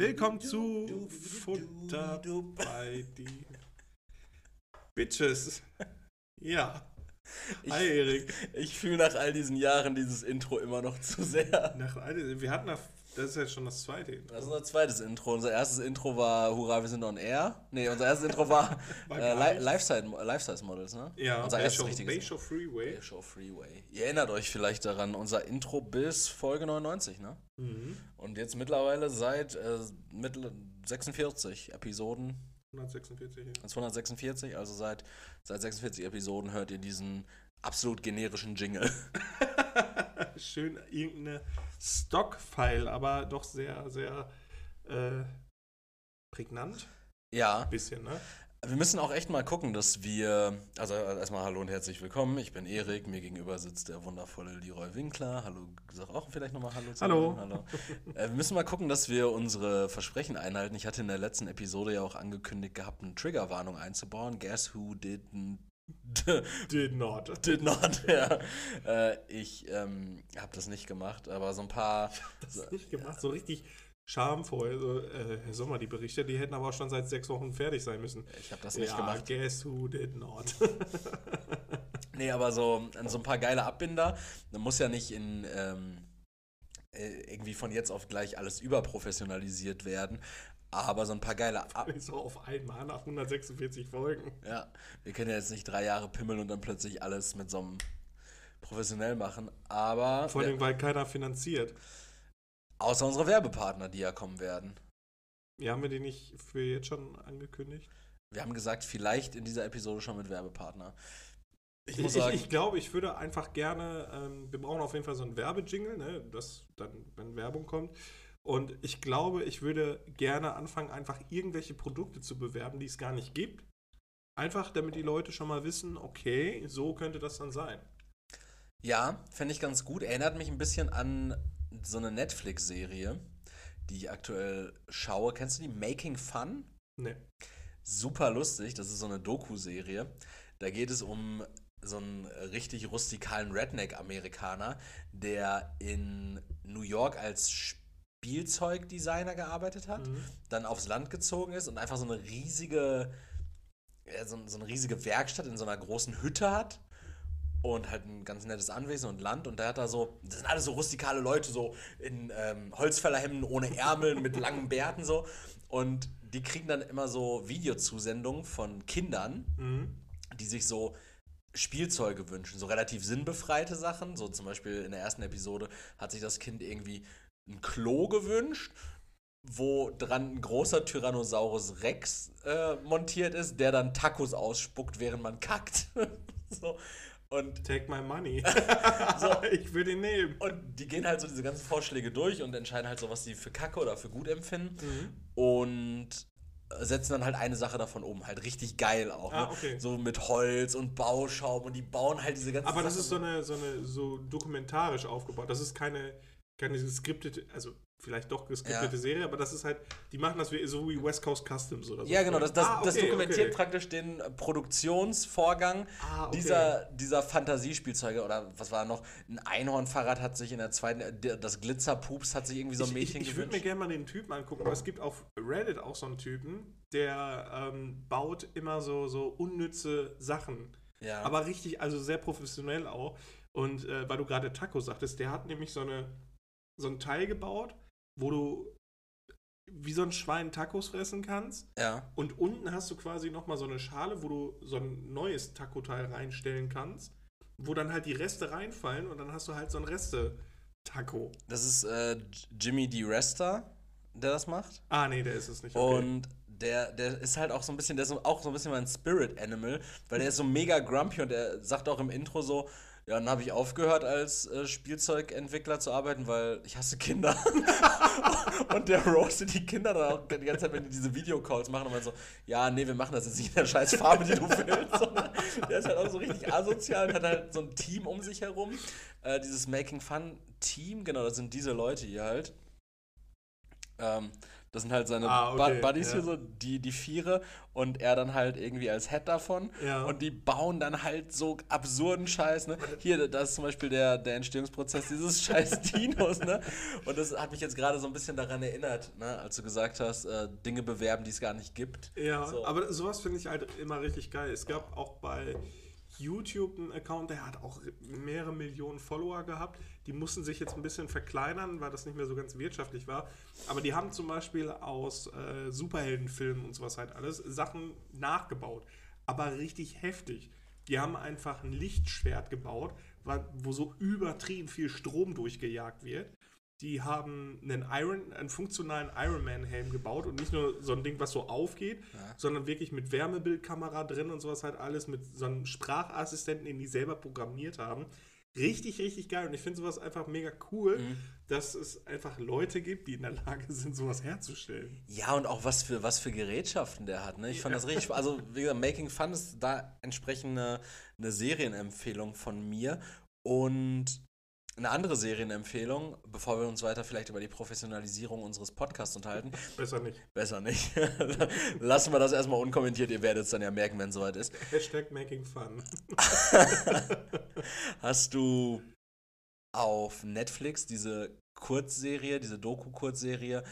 Willkommen zu Futter bei die Bitches. Ja. Ich, Hi Erik. ich fühle nach all diesen Jahren dieses Intro immer noch zu sehr. Nach, all- wir hatten nach, das ist jetzt schon das zweite Intro. Das ist unser zweites Intro. Unser erstes Intro war Hurra, wir sind on air. Nee, unser erstes Intro war, War äh, gar Li nicht. Lifestyle, Lifestyle Models, ne? Ja, unser erstes richtiges Bayshow Freeway. Bayshow Freeway. Ihr erinnert euch vielleicht daran, unser Intro bis Folge 99, ne? Mhm. Und jetzt mittlerweile seit äh, mittel 46 Episoden 146. Ja. 246, also seit, seit 46 Episoden hört ihr diesen absolut generischen Jingle. Schön irgendeine Stock-File, aber doch sehr, sehr äh, prägnant. Ja, Bisschen, ne? wir müssen auch echt mal gucken, dass wir. Also erstmal hallo und herzlich willkommen. Ich bin Erik, mir gegenüber sitzt der wundervolle Leroy Winkler. Hallo, sag auch vielleicht nochmal Hallo zu Hallo. Hallo. äh, wir müssen mal gucken, dass wir unsere Versprechen einhalten. Ich hatte in der letzten Episode ja auch angekündigt gehabt, eine Triggerwarnung einzubauen. Guess who didn't. Did not. Did not, ja. Äh, ich ähm, habe das nicht gemacht, aber so ein paar. Das nicht gemacht, so richtig schamvoll. So, äh, Herr Sommer, die Berichte, die hätten aber auch schon seit sechs Wochen fertig sein müssen. Ich habe das nicht ja, gemacht. guess who did not. Nee, aber so, so ein paar geile Abbinder. Man muss ja nicht in ähm, äh, irgendwie von jetzt auf gleich alles überprofessionalisiert werden. Aber so ein paar geile Ab so auf einmal nach 146 Folgen. Ja, wir können ja jetzt nicht drei Jahre pimmeln und dann plötzlich alles mit so einem professionell machen. Aber Vor allem, weil keiner finanziert. außer unsere Werbepartner, die ja kommen werden. Ja, haben wir die nicht für jetzt schon angekündigt? Wir haben gesagt, vielleicht in dieser Episode schon mit Werbepartner. Ich Ich, muss ich, sagen, ich glaube, ich würde einfach gerne, ähm, wir brauchen auf jeden Fall so einen Werbejingle, ne, das dann, wenn Werbung kommt. Und ich glaube, ich würde gerne anfangen, einfach irgendwelche Produkte zu bewerben, die es gar nicht gibt. Einfach, damit die Leute schon mal wissen, okay, so könnte das dann sein. Ja, fände ich ganz gut. Erinnert mich ein bisschen an so eine Netflix-Serie, die ich aktuell schaue. Kennst du die Making Fun? Ne. Super lustig. Das ist so eine Doku-Serie. Da geht es um so einen richtig rustikalen Redneck-Amerikaner, der in New York als Spielzeugdesigner gearbeitet hat, Mhm. dann aufs Land gezogen ist und einfach so eine riesige, ja, so, so eine riesige Werkstatt in so einer großen Hütte hat und halt ein ganz nettes Anwesen und Land und da hat er so, das sind alles so rustikale Leute, so in ähm, Holzfällerhemden ohne Ärmel, mit langen Bärten so und die kriegen dann immer so Videozusendungen von Kindern, Mhm. die sich so Spielzeuge wünschen, so relativ sinnbefreite Sachen, so zum Beispiel in der ersten Episode hat sich das Kind irgendwie ein Klo gewünscht, wo dran ein großer Tyrannosaurus Rex äh, montiert ist, der dann Tacos ausspuckt, während man kackt. so. Und Take my money. So. ich würde ihn nehmen. Und die gehen halt so diese ganzen Vorschläge durch und entscheiden halt so, was sie für Kacke oder für gut empfinden. Mhm. Und setzen dann halt eine Sache davon um. Halt richtig geil auch. Ah, ne? okay. So mit Holz und Bauschaum und die bauen halt diese ganzen Aber das Sachen ist so eine, so eine so dokumentarisch aufgebaut. Das ist keine, keine geskriptete, also vielleicht doch geskriptete Ja. Serie, aber das ist halt, die machen das wie, so wie West Coast Customs oder so. Ja, genau, das, das, Ah, das okay, dokumentiert okay. praktisch den Produktionsvorgang Ah, okay. dieser, dieser Fantasiespielzeuge. Oder was war noch? Ein Einhornfahrrad hat sich in der zweiten, das Glitzerpups hat sich irgendwie so ein Ich, Mädchen ich, ich würde mir gerne mal den Typen angucken, aber es gibt auf Reddit auch so einen Typen, der ähm, baut immer so, so unnütze Sachen. Ja. Aber richtig, also sehr professionell auch. Und äh, weil du gerade Taco sagtest, der hat nämlich so, eine, so ein Teil gebaut, wo du wie so ein Schwein Tacos fressen kannst. ja. Und unten hast du quasi nochmal so eine Schale, wo du so ein neues Taco-Teil reinstellen kannst, wo dann halt die Reste reinfallen und dann hast du halt so ein Reste-Taco. Das ist äh, Jimmy D. Resta, der das macht. Ah, nee, der ist es nicht. Okay. Und der, der ist halt auch so ein bisschen, der ist auch so ein bisschen mein Spirit Animal, weil der ist so mega grumpy und der sagt auch im Intro so, ja, dann habe ich aufgehört als äh, Spielzeugentwickler zu arbeiten, weil ich hasse Kinder. und der roastet die Kinder dann auch die ganze Zeit, wenn die diese Videocalls machen und man so, ja, nee, wir machen das jetzt nicht in der scheiß Farbe, die du willst. sondern der ist halt auch so richtig asozial und hat halt so ein Team um sich herum. Äh, dieses Making Fun Team, genau, das sind diese Leute hier halt. Ähm, das sind halt seine Ah, okay, Bu- Buddies ja. hier so, die, die Viere und er dann halt irgendwie als Head davon. Ja. Und die bauen dann halt so absurden Scheiß, ne? Hier, das ist zum Beispiel der, der Entstehungsprozess dieses scheiß Dinos, ne? Und das hat mich jetzt gerade so ein bisschen daran erinnert, ne? Als du gesagt hast, äh, Dinge bewerben, die es gar nicht gibt. Ja, So. aber sowas finde ich halt immer richtig geil. Es gab auch bei YouTube einen Account, der hat auch mehrere Millionen Follower gehabt. Die mussten sich jetzt ein bisschen verkleinern, weil das nicht mehr so ganz wirtschaftlich war. Aber die haben zum Beispiel aus äh, Superheldenfilmen und sowas halt alles Sachen nachgebaut. Aber richtig heftig. Die haben einfach ein Lichtschwert gebaut, wo so übertrieben viel Strom durchgejagt wird. Die haben einen Iron, einen funktionalen Ironman-Helm gebaut und nicht nur so ein Ding, was so aufgeht, sondern wirklich mit Wärmebildkamera drin und sowas halt alles, mit so einem Sprachassistenten, den die selber programmiert haben. Richtig, richtig geil. Und ich finde sowas einfach mega cool, dass es einfach Leute gibt, die in der Lage sind, sowas herzustellen. Ja, und auch was für, was für Gerätschaften der hat. Ne? Ich fand das richtig. Also, wie gesagt, Making Fun ist da entsprechend eine, eine Serienempfehlung von mir. Und eine andere Serienempfehlung, bevor wir uns weiter vielleicht über die Professionalisierung unseres Podcasts unterhalten. Besser nicht. Besser nicht. Lassen wir das erstmal unkommentiert. Ihr werdet es dann ja merken, wenn es soweit ist. Hashtag making fun. Hast du auf Netflix diese Kurzserie, diese Doku-Kurzserie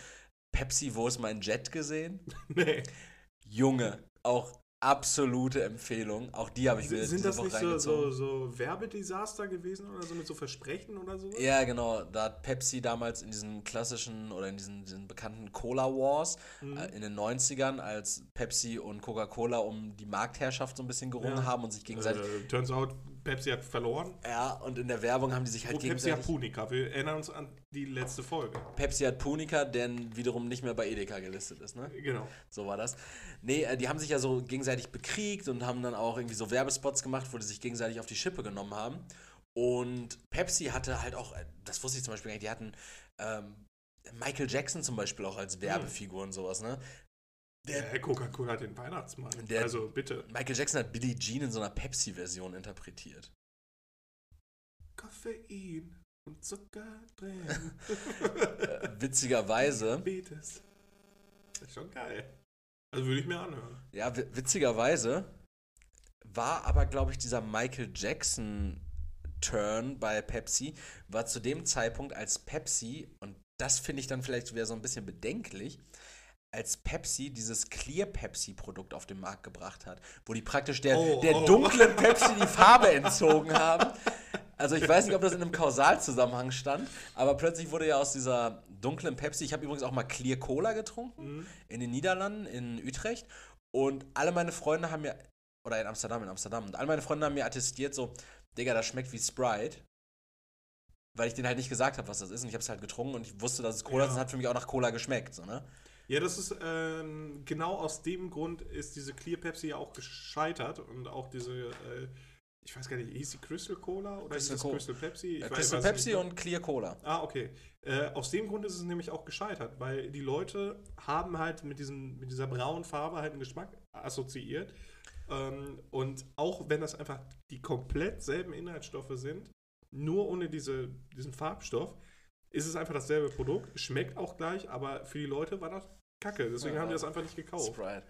Pepsi, wo ist mein Jet gesehen? nee. Junge, auch absolute Empfehlung. Auch die habe ich mir Sind das Woche nicht so, so, so Werbedesaster gewesen oder so mit so Versprechen oder so? Ja, genau. Da hat Pepsi damals in diesen klassischen oder in diesen, diesen bekannten Cola Wars Mhm. äh, in den 90ern, als Pepsi und Coca-Cola um die Marktherrschaft so ein bisschen gerungen Ja. haben und sich gegenseitig. Äh, turns out, Pepsi hat verloren. ja, und in der Werbung haben die sich halt Oh, Pepsi hat gegenseitig. Punika. Wir erinnern uns an die letzte Folge. Pepsi hat Punika, der wiederum nicht mehr bei Edeka gelistet ist, ne? Genau. So war das. Nee, äh, die haben sich ja so gegenseitig bekriegt und haben dann auch irgendwie so Werbespots gemacht, wo die sich gegenseitig auf die Schippe genommen haben. Und Pepsi hatte halt auch, äh, das wusste ich zum Beispiel gar nicht, die hatten ähm, Michael Jackson zum Beispiel auch als Werbefigur und sowas, ne? Der, Coca-Cola hat den Weihnachtsmann. Der- also bitte. Michael Jackson hat Billie Jean in so einer Pepsi-Version interpretiert. Koffein und Zucker drin. Äh, witzigerweise, Diabetes. Ist schon geil. Also würde ich mir anhören. ja, wi- witzigerweise war aber, glaube ich, dieser Michael Jackson Turn bei Pepsi, war zu dem Zeitpunkt, als Pepsi, und das finde ich dann vielleicht wieder so ein bisschen bedenklich, als Pepsi dieses Clear Pepsi Produkt auf den Markt gebracht hat, wo die praktisch der, Oh, der oh. dunklen Pepsi die Farbe entzogen haben. Also ich weiß nicht, ob das in einem Kausalzusammenhang stand, aber plötzlich wurde ja aus dieser dunklen Pepsi, ich habe übrigens auch mal Clear Cola getrunken, in den Niederlanden, in Utrecht, und alle meine Freunde haben mir, oder in Amsterdam, in Amsterdam, und alle meine Freunde haben mir attestiert so, Digga, das schmeckt wie Sprite. Weil ich denen halt nicht gesagt habe, was das ist. Und ich habe es halt getrunken und ich wusste, dass es Cola Ja. ist. und hat für mich auch nach Cola geschmeckt. So, ne? Ja, das ist ähm, genau aus dem Grund ist diese Clear Pepsi ja auch gescheitert und auch diese, äh, ich weiß gar nicht, hieß die Crystal Cola oder Crystal hieß Co- Crystal Pepsi? Ich Äh, weiß- Crystal weiß nicht Pepsi und Clear Cola. Ah, okay. Äh, aus dem Grund ist es nämlich auch gescheitert, weil die Leute haben halt mit, diesem, mit dieser braunen Farbe halt einen Geschmack assoziiert. Ähm, und auch wenn das einfach die komplett selben Inhaltsstoffe sind, nur ohne diese, diesen Farbstoff, ist es einfach dasselbe Produkt, schmeckt auch gleich, aber für die Leute war das kacke. Deswegen Ja. haben die das einfach nicht gekauft. Sprite.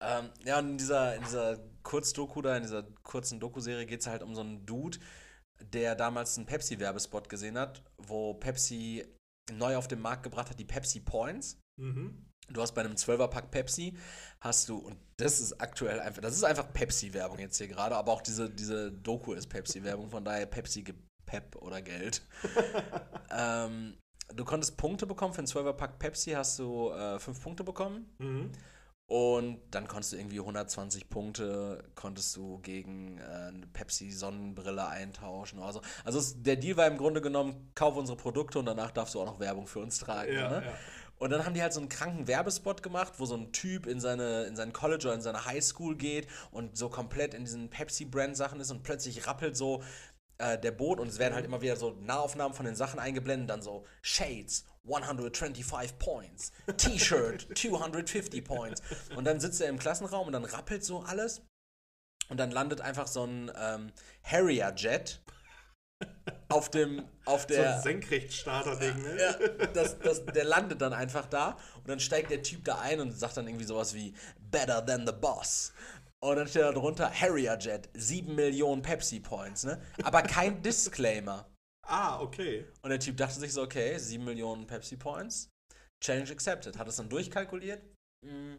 Ähm, ja, und in dieser, in dieser Kurzdoku da, in dieser kurzen Doku-Serie geht es halt um so einen Dude, der damals einen Pepsi-Werbespot gesehen hat, wo Pepsi neu auf den Markt gebracht hat, die Pepsi Points. Mhm. Du hast bei einem 12er-Pack Pepsi, hast du, und das ist aktuell einfach, das ist einfach Pepsi-Werbung jetzt hier gerade, aber auch diese, diese Doku ist Pepsi-Werbung, von daher Pepsi gibt Pep oder Geld. ähm, du konntest Punkte bekommen, für einen 12er-Pack Pepsi hast du äh, fünf Punkte bekommen. Mhm. Und dann konntest du irgendwie 120 Punkte, konntest du gegen äh, eine Pepsi-Sonnenbrille eintauschen oder so. Also es, der Deal war im Grunde genommen, kauf unsere Produkte und danach darfst du auch noch Werbung für uns tragen. Ja, ne? ja. Und dann haben die halt so einen kranken Werbespot gemacht, wo so ein Typ in seine in sein College oder in seine Highschool geht und so komplett in diesen Pepsi-Brand-Sachen ist und plötzlich rappelt so äh, der Boot und es werden halt immer wieder so Nahaufnahmen von den Sachen eingeblendet, dann so Shades, 125 Points, T-Shirt, 250 Points. Und dann sitzt er im Klassenraum und dann rappelt so alles und dann landet einfach so ein ähm, Harrier-Jet auf dem, auf So der, ein Senkrechtstarter-Ding, ne? ja, das, das, der landet dann einfach da und dann steigt der Typ da ein und sagt dann irgendwie sowas wie Better than the Boss. Und dann steht da drunter Harrier Jet, 7 Millionen Pepsi Points, ne? Aber kein Disclaimer. Ah, okay. Und der Typ dachte sich so, okay, 7 Millionen Pepsi Points, Challenge accepted. Hat es dann durchkalkuliert. Mm.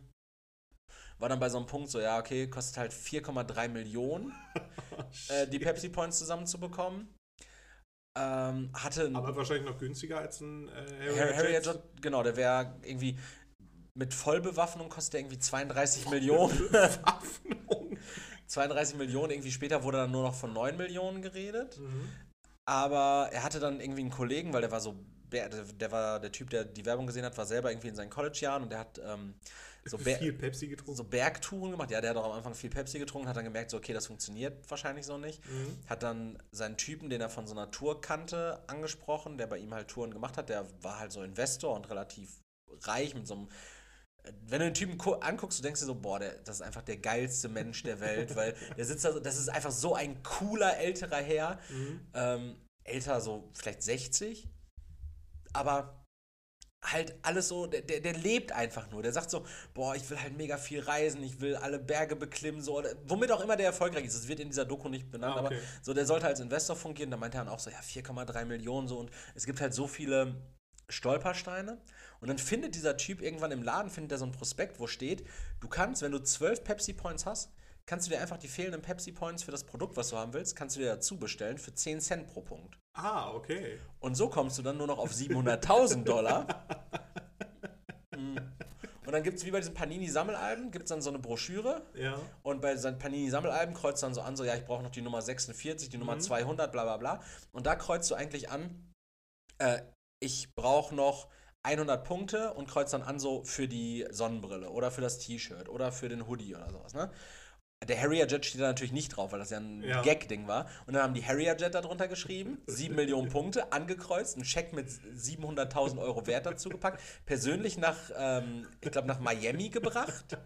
War dann bei so einem Punkt so, ja, okay, kostet halt 4,3 Millionen, äh, die Pepsi Points zusammenzubekommen. Ähm, hatte Aber wahrscheinlich noch günstiger als ein äh, Harry, Harry Jet, genau, der wäre irgendwie mit Vollbewaffnung kostet der irgendwie 32 Millionen. Bewaffnung. 32 Millionen, irgendwie später wurde dann nur noch von 9 Millionen geredet. Mhm. Aber er hatte dann irgendwie einen Kollegen, weil der war so, der, der war der Typ, der die Werbung gesehen hat, war selber irgendwie in seinen College-Jahren und der hat ähm, so, Ber Viel Pepsi getrunken. so Bergtouren gemacht. Ja, der hat auch am Anfang viel Pepsi getrunken, hat dann gemerkt, so, okay, das funktioniert wahrscheinlich so nicht. Mhm. Hat dann seinen Typen, den er von so einer Tour kannte, angesprochen, der bei ihm halt Touren gemacht hat. Der war halt so Investor und relativ reich mit so einem. Wenn du den Typen gu- anguckst, du denkst dir so, boah, der, das ist einfach der geilste Mensch der Welt, weil der sitzt da, so- das ist einfach so ein cooler älterer Herr. Mhm. Ähm, älter, so vielleicht 60, aber halt alles so, der, der, der lebt einfach nur. Der sagt so, boah, ich will halt mega viel reisen, ich will alle Berge beklimmen, so, oder, womit auch immer der erfolgreich ist. Das wird in dieser Doku nicht benannt, Ah, okay. aber so, der sollte als Investor fungieren. Da meinte er dann auch so, ja, 4,3 Millionen so und es gibt halt so viele Stolpersteine. Und dann findet dieser Typ irgendwann im Laden, findet er so ein Prospekt, wo steht, du kannst, wenn du 12 Pepsi Points hast, kannst du dir einfach die fehlenden Pepsi Points für das Produkt, was du haben willst, kannst du dir dazu bestellen für 10 Cent pro Punkt. Ah, okay. Und so kommst du dann nur noch auf 700.000 Dollar. Mm. Und dann gibt es wie bei diesen Panini-Sammelalben, gibt es dann so eine Broschüre. Ja. Und bei seinen Panini-Sammelalben kreuzt dann so an, so, ja, ich brauche noch die Nummer 46, die Nummer Mhm. 200, bla bla bla. Und da kreuzt du eigentlich an, äh, ich brauche noch 100 Punkte und kreuzt dann an, so für die Sonnenbrille oder für das T-Shirt oder für den Hoodie oder sowas, ne? Der Harrier Jet steht da natürlich nicht drauf, weil das ja ein Ja. Gag-Ding war. Und dann haben die Harrier Jet da drunter geschrieben, 7 Millionen Punkte, angekreuzt, einen Scheck mit 700.000 Euro Wert dazu gepackt, persönlich nach, ähm, ich glaube, nach Miami gebracht.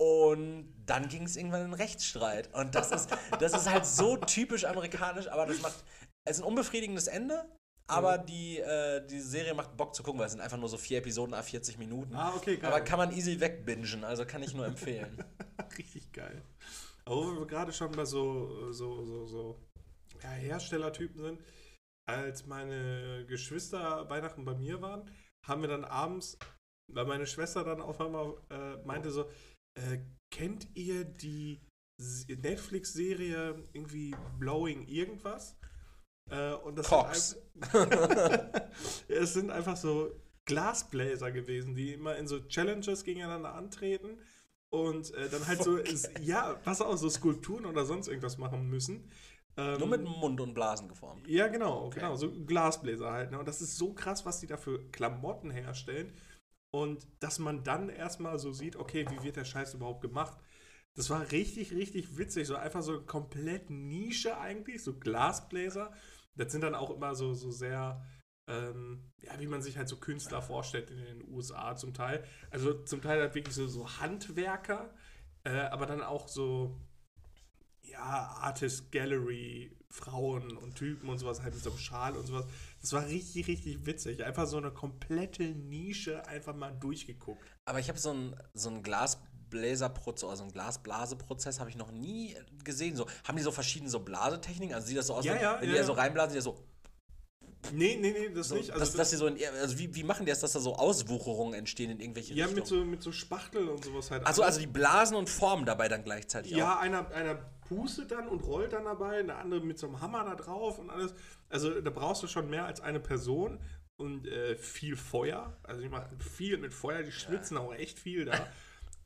Und dann ging es irgendwann in einen Rechtsstreit. Und das ist, das ist halt so typisch amerikanisch, aber das macht. Es ist ein unbefriedigendes Ende, aber die, äh, die Serie macht Bock zu gucken, weil es sind einfach nur so vier Episoden, a 40 Minuten. Ah, okay, geil. aber kann man easy wegbingen, also kann ich nur empfehlen. Richtig geil. Aber wo wir gerade schon bei so, so, so, so ja, Herstellertypen sind, als meine Geschwister Weihnachten bei mir waren, haben wir dann abends, weil meine Schwester dann auf einmal äh, meinte so, äh, kennt ihr die Netflix-Serie irgendwie Blowing irgendwas? Äh, und das Cox. Sind einfach, es sind einfach so Glasbläser gewesen, die immer in so Challenges gegeneinander antreten und äh, dann halt so, ist, ja, was auch so Skulpturen oder sonst irgendwas machen müssen. Ähm, nur mit Mund und Blasen geformt. ja, genau, genau, so Glasbläser halt. Ne? Und das ist so krass, was die da für Klamotten herstellen. Und dass man dann erstmal so sieht, okay, wie wird der Scheiß überhaupt gemacht? Das war richtig, richtig witzig. So einfach so komplett Nische eigentlich, so Glasbläser. Das sind dann auch immer so, so sehr, ähm, ja, wie man sich halt so Künstler vorstellt in den USA zum Teil. Also zum Teil halt wirklich so, so Handwerker, äh, aber dann auch so, ja, Artist Gallery, Frauen und Typen und sowas, halt mit so einem Schal und sowas. Das war richtig, richtig witzig. Einfach so eine komplette Nische einfach mal durchgeguckt. Aber ich habe so einen so einen Glasbläserprozess, also einen Glasblaseprozess habe ich noch nie gesehen. So, haben die so verschiedene so Blasetechniken? Also sieht das so aus, Ja, wenn, ja, wenn ja, die ja ja. so reinblasen, die ja so, Nee, nee, nee, das so nicht. dass, Also, dass die so in, also wie, wie machen die das, dass da so Auswucherungen entstehen in irgendwelche ja, Richtungen? mit so, mit so Spachtel und sowas halt. also, also die blasen und formen dabei dann gleichzeitig auch. Ja, einer, einer pustet dann und rollt dann dabei, der andere mit so einem Hammer da drauf und alles. Also da brauchst du schon mehr als eine Person und äh, viel Feuer. Also die machen viel mit Feuer, die schwitzen auch echt viel da.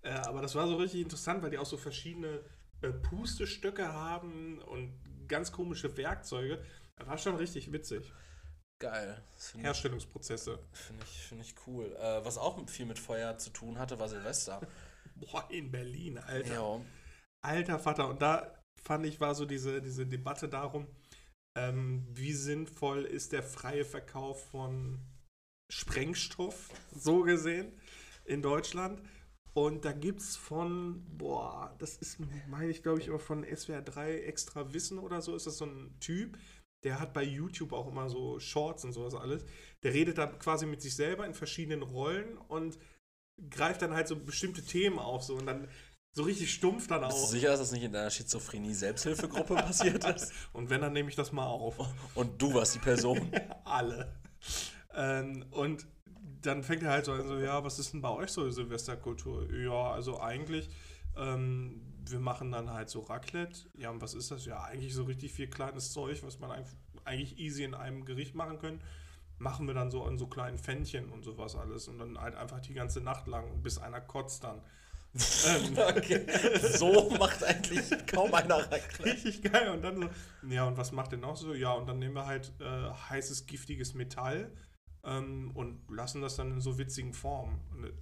äh, aber das war so richtig interessant, weil die auch so verschiedene äh, Pustestöcke haben und ganz komische Werkzeuge. Das war schon richtig witzig. Geil. Finde Herstellungsprozesse. find ich, find ich cool. Äh, was auch viel mit Feuer zu tun hatte, war Silvester. Boah, in Berlin, Alter. ja. Alter Vater, und da fand ich, war so diese, diese Debatte darum, ähm, wie sinnvoll ist der freie Verkauf von Sprengstoff, so gesehen, in Deutschland. Und da gibt es von, boah, das ist, meine ich, glaube ich, immer von SWR 3 extra Wissen oder so, ist das so ein Typ, der hat bei YouTube auch immer so Shorts und sowas alles. Der redet da quasi mit sich selber in verschiedenen Rollen und greift dann halt so bestimmte Themen auf so und dann so richtig stumpf dann Bist du auch. sicher, dass das nicht in deiner Schizophrenie-Selbsthilfegruppe passiert ist? Und wenn, dann nehme ich das mal auf. Und du warst die Person. Alle. Ähm, und dann fängt er halt so an, so, ja, was ist denn bei euch so Silvesterkultur? Ja, also eigentlich, ähm, wir machen dann halt so Raclette. Ja, und was ist das? Ja, eigentlich so richtig viel kleines Zeug, was man eigentlich easy in einem Gericht machen können. Machen wir dann so an so kleinen Pfännchen und sowas alles. Und dann halt einfach die ganze Nacht lang, bis einer kotzt dann. ähm, Okay. So macht eigentlich kaum einer Raclette. Richtig geil. Und dann so, ja, und was macht denn noch so? Ja, und dann nehmen wir halt äh, heißes, giftiges Metall ähm, und lassen das dann in so witzigen Formen.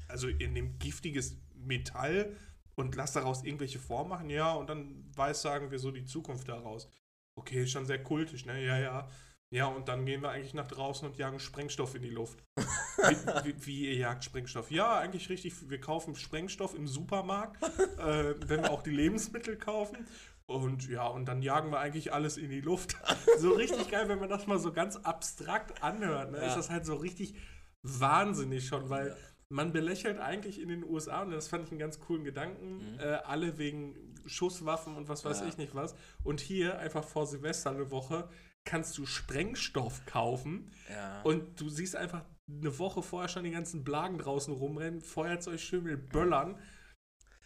Also ihr nehmt giftiges Metall und lasst daraus irgendwelche Formen machen, ja, und dann weiß, sagen wir so, die Zukunft daraus. Okay, schon sehr kultisch, ne? Ja, ja. Ja, und dann gehen wir eigentlich nach draußen und jagen Sprengstoff in die Luft. Wie, wie, wie ihr jagt Sprengstoff? Ja, eigentlich richtig. Wir kaufen Sprengstoff im Supermarkt, äh, wenn wir auch die Lebensmittel kaufen. Und ja, und dann jagen wir eigentlich alles in die Luft. So richtig geil, wenn man das mal so ganz abstrakt anhört. Ne? Ja. Ist das halt so richtig wahnsinnig schon, weil man belächelt eigentlich in den USA, und das fand ich einen ganz coolen Gedanken, äh, alle wegen Schusswaffen und was weiß Ja. ich nicht was. Und hier einfach vor Silvester eine Woche kannst du Sprengstoff kaufen Ja. und du siehst einfach eine Woche vorher schon die ganzen Blagen draußen rumrennen, Feuerzeug schön mit Böllern.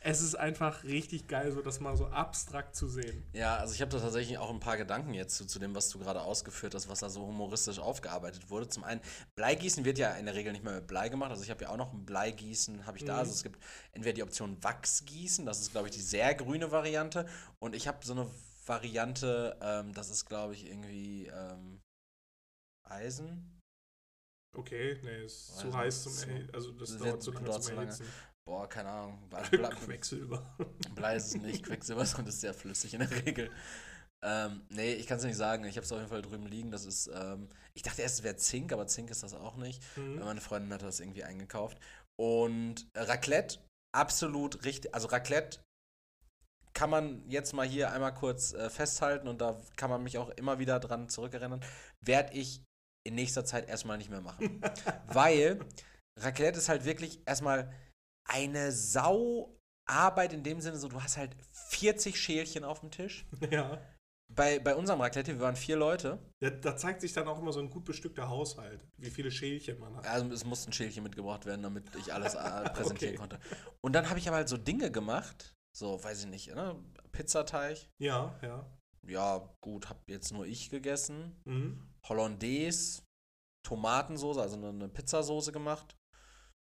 Es ist einfach richtig geil, so das mal so abstrakt zu sehen. Ja, also ich habe da tatsächlich auch ein paar Gedanken jetzt zu, zu dem, was du gerade ausgeführt hast, was da so humoristisch aufgearbeitet wurde. Zum einen, Bleigießen wird ja in der Regel nicht mehr mit Blei gemacht. Also ich habe ja auch noch ein Bleigießen, habe ich da. Mhm. Also es gibt entweder die Option Wachsgießen, das ist, glaube ich, die sehr grüne Variante. Und ich habe so eine Variante, ähm, das ist, glaube ich, irgendwie ähm, Eisen. Okay, nee, ist Weiß zu heiß zum Erhitzen. Also das dauert zu lange zum. Erhitzen. Boah, keine Ahnung. Blei, Quecksilber. Blei ist es nicht, Quecksilber, sondern ist sehr flüssig in der Regel. Ähm, nee, ich kann es nicht sagen. Ich habe es auf jeden Fall drüben liegen. Das ist, ähm, ich dachte erst, es wäre Zink, aber Zink ist das auch nicht. Mhm. Meine Freundin hat das irgendwie eingekauft. Und Raclette, absolut richtig. Also Raclette kann man jetzt mal hier einmal kurz äh, festhalten und da kann man mich auch immer wieder dran zurückerinnern, werde ich in nächster Zeit erstmal nicht mehr machen. Weil Raclette ist halt wirklich erstmal eine Sauarbeit in dem Sinne, so du hast halt 40 Schälchen auf dem Tisch. Ja. Bei, bei unserem Raclette, wir waren vier Leute, Da, da zeigt sich dann auch immer so ein gut bestückter Haushalt, wie viele Schälchen man hat. also es mussten Schälchen mitgebracht werden, damit ich alles äh, präsentieren Okay. konnte. Und dann habe ich aber halt so Dinge gemacht, so, weiß ich nicht, ne? Pizzateig. Ja, ja. Ja, gut, hab jetzt nur ich gegessen. Mhm. Hollandaise, Tomatensoße, also eine, Pizzasoße gemacht.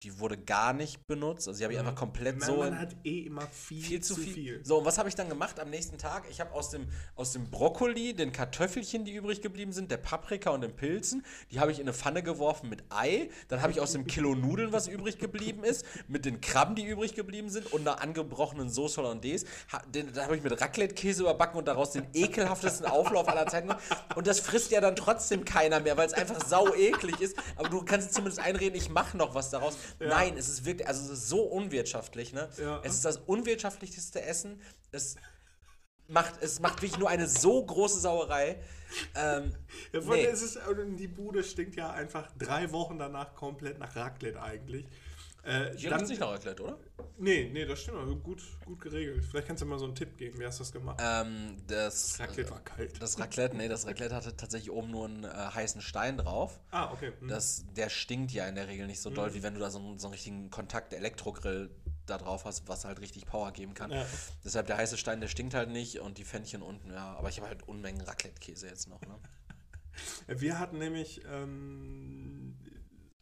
Die wurde gar nicht benutzt. Also die habe ich Mhm. einfach komplett man, so. man hat eh immer viel, viel zu viel. viel. So, und was habe ich dann gemacht am nächsten Tag? Ich habe aus dem, aus dem Brokkoli, den Kartoffelchen, die übrig geblieben sind, der Paprika und den Pilzen, die habe ich in eine Pfanne geworfen mit Ei. Dann habe ich aus dem Kilo Nudeln, was übrig geblieben ist, mit den Krabben, die übrig geblieben sind und einer angebrochenen Sauce Hollandaise, ha, den, da habe ich mit Raclette-Käse überbacken und daraus den ekelhaftesten Auflauf aller Zeiten gemacht. Und das frisst ja dann trotzdem keiner mehr, weil es einfach sau eklig ist. Aber du kannst zumindest einreden, ich mache noch was daraus. Nein, es ist wirklich, also es ist so unwirtschaftlich, ne? Ja. Es ist das unwirtschaftlichste Essen. Es macht, es macht wirklich nur eine so große Sauerei. Ähm, Ja, nee. ist die Bude stinkt ja einfach drei Wochen danach komplett nach Raclette eigentlich. Äh, Hier riecht's nicht nach Raclette, oder? Nee, nee, das stimmt. aber Gut, gut geregelt. Vielleicht kannst du mal so einen Tipp geben. Wie hast du das gemacht? Ähm, das, Raclette war kalt. das Raclette, nee, das Raclette hatte tatsächlich oben nur einen äh, heißen Stein drauf. ah, okay. Hm. Das, der stinkt ja in der Regel nicht so doll, wie wenn du da so einen, so einen richtigen Kontakt-Elektrogrill da drauf hast, was halt richtig Power geben kann. Ja. Deshalb der heiße Stein, der stinkt halt nicht und die Pfännchen unten, ja. Aber ich habe halt Unmengen Raclette-Käse jetzt noch, ne? Wir hatten nämlich ähm,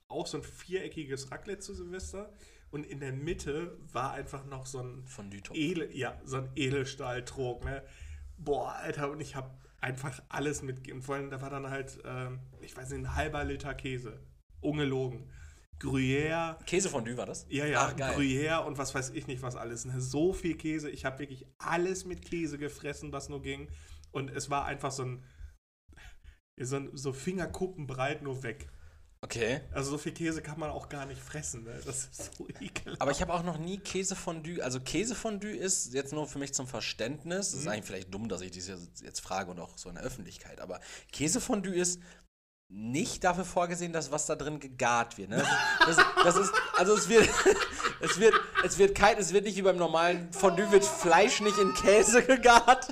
auch so ein viereckiges Raclette zu Silvester und in der Mitte war einfach noch so ein. Edel, ja, so ein Edelstahltrog, ne? Boah, Alter, und ich habe einfach alles mitgegeben. Vor allem, da war dann halt, ähm, ich weiß nicht, ein halber Liter Käse. Ungelogen. Gruyère, Käsefondue war das? ja, ja, Ach, geil. Gruyère und was weiß ich nicht, was alles. Ne? So viel Käse. Ich habe wirklich alles mit Käse gefressen, was nur ging. Und es war einfach so ein, so, ein, so Fingerkuppenbreit nur weg. Okay. Also so viel Käse kann man auch gar nicht fressen, ne? Das ist so ekelhaft. Aber ich habe auch noch nie Käsefondue. Also Käsefondue ist jetzt nur für mich zum Verständnis. Mhm. Das ist eigentlich vielleicht dumm, dass ich dies jetzt- jetzt frage und auch so in der Öffentlichkeit. Aber Käsefondue ist nicht dafür vorgesehen, dass was da drin gegart wird. Ne? Das, das ist, also es wird, es wird, es wird kein, es wird nicht wie beim normalen Fondue wird Fleisch nicht in Käse gegart,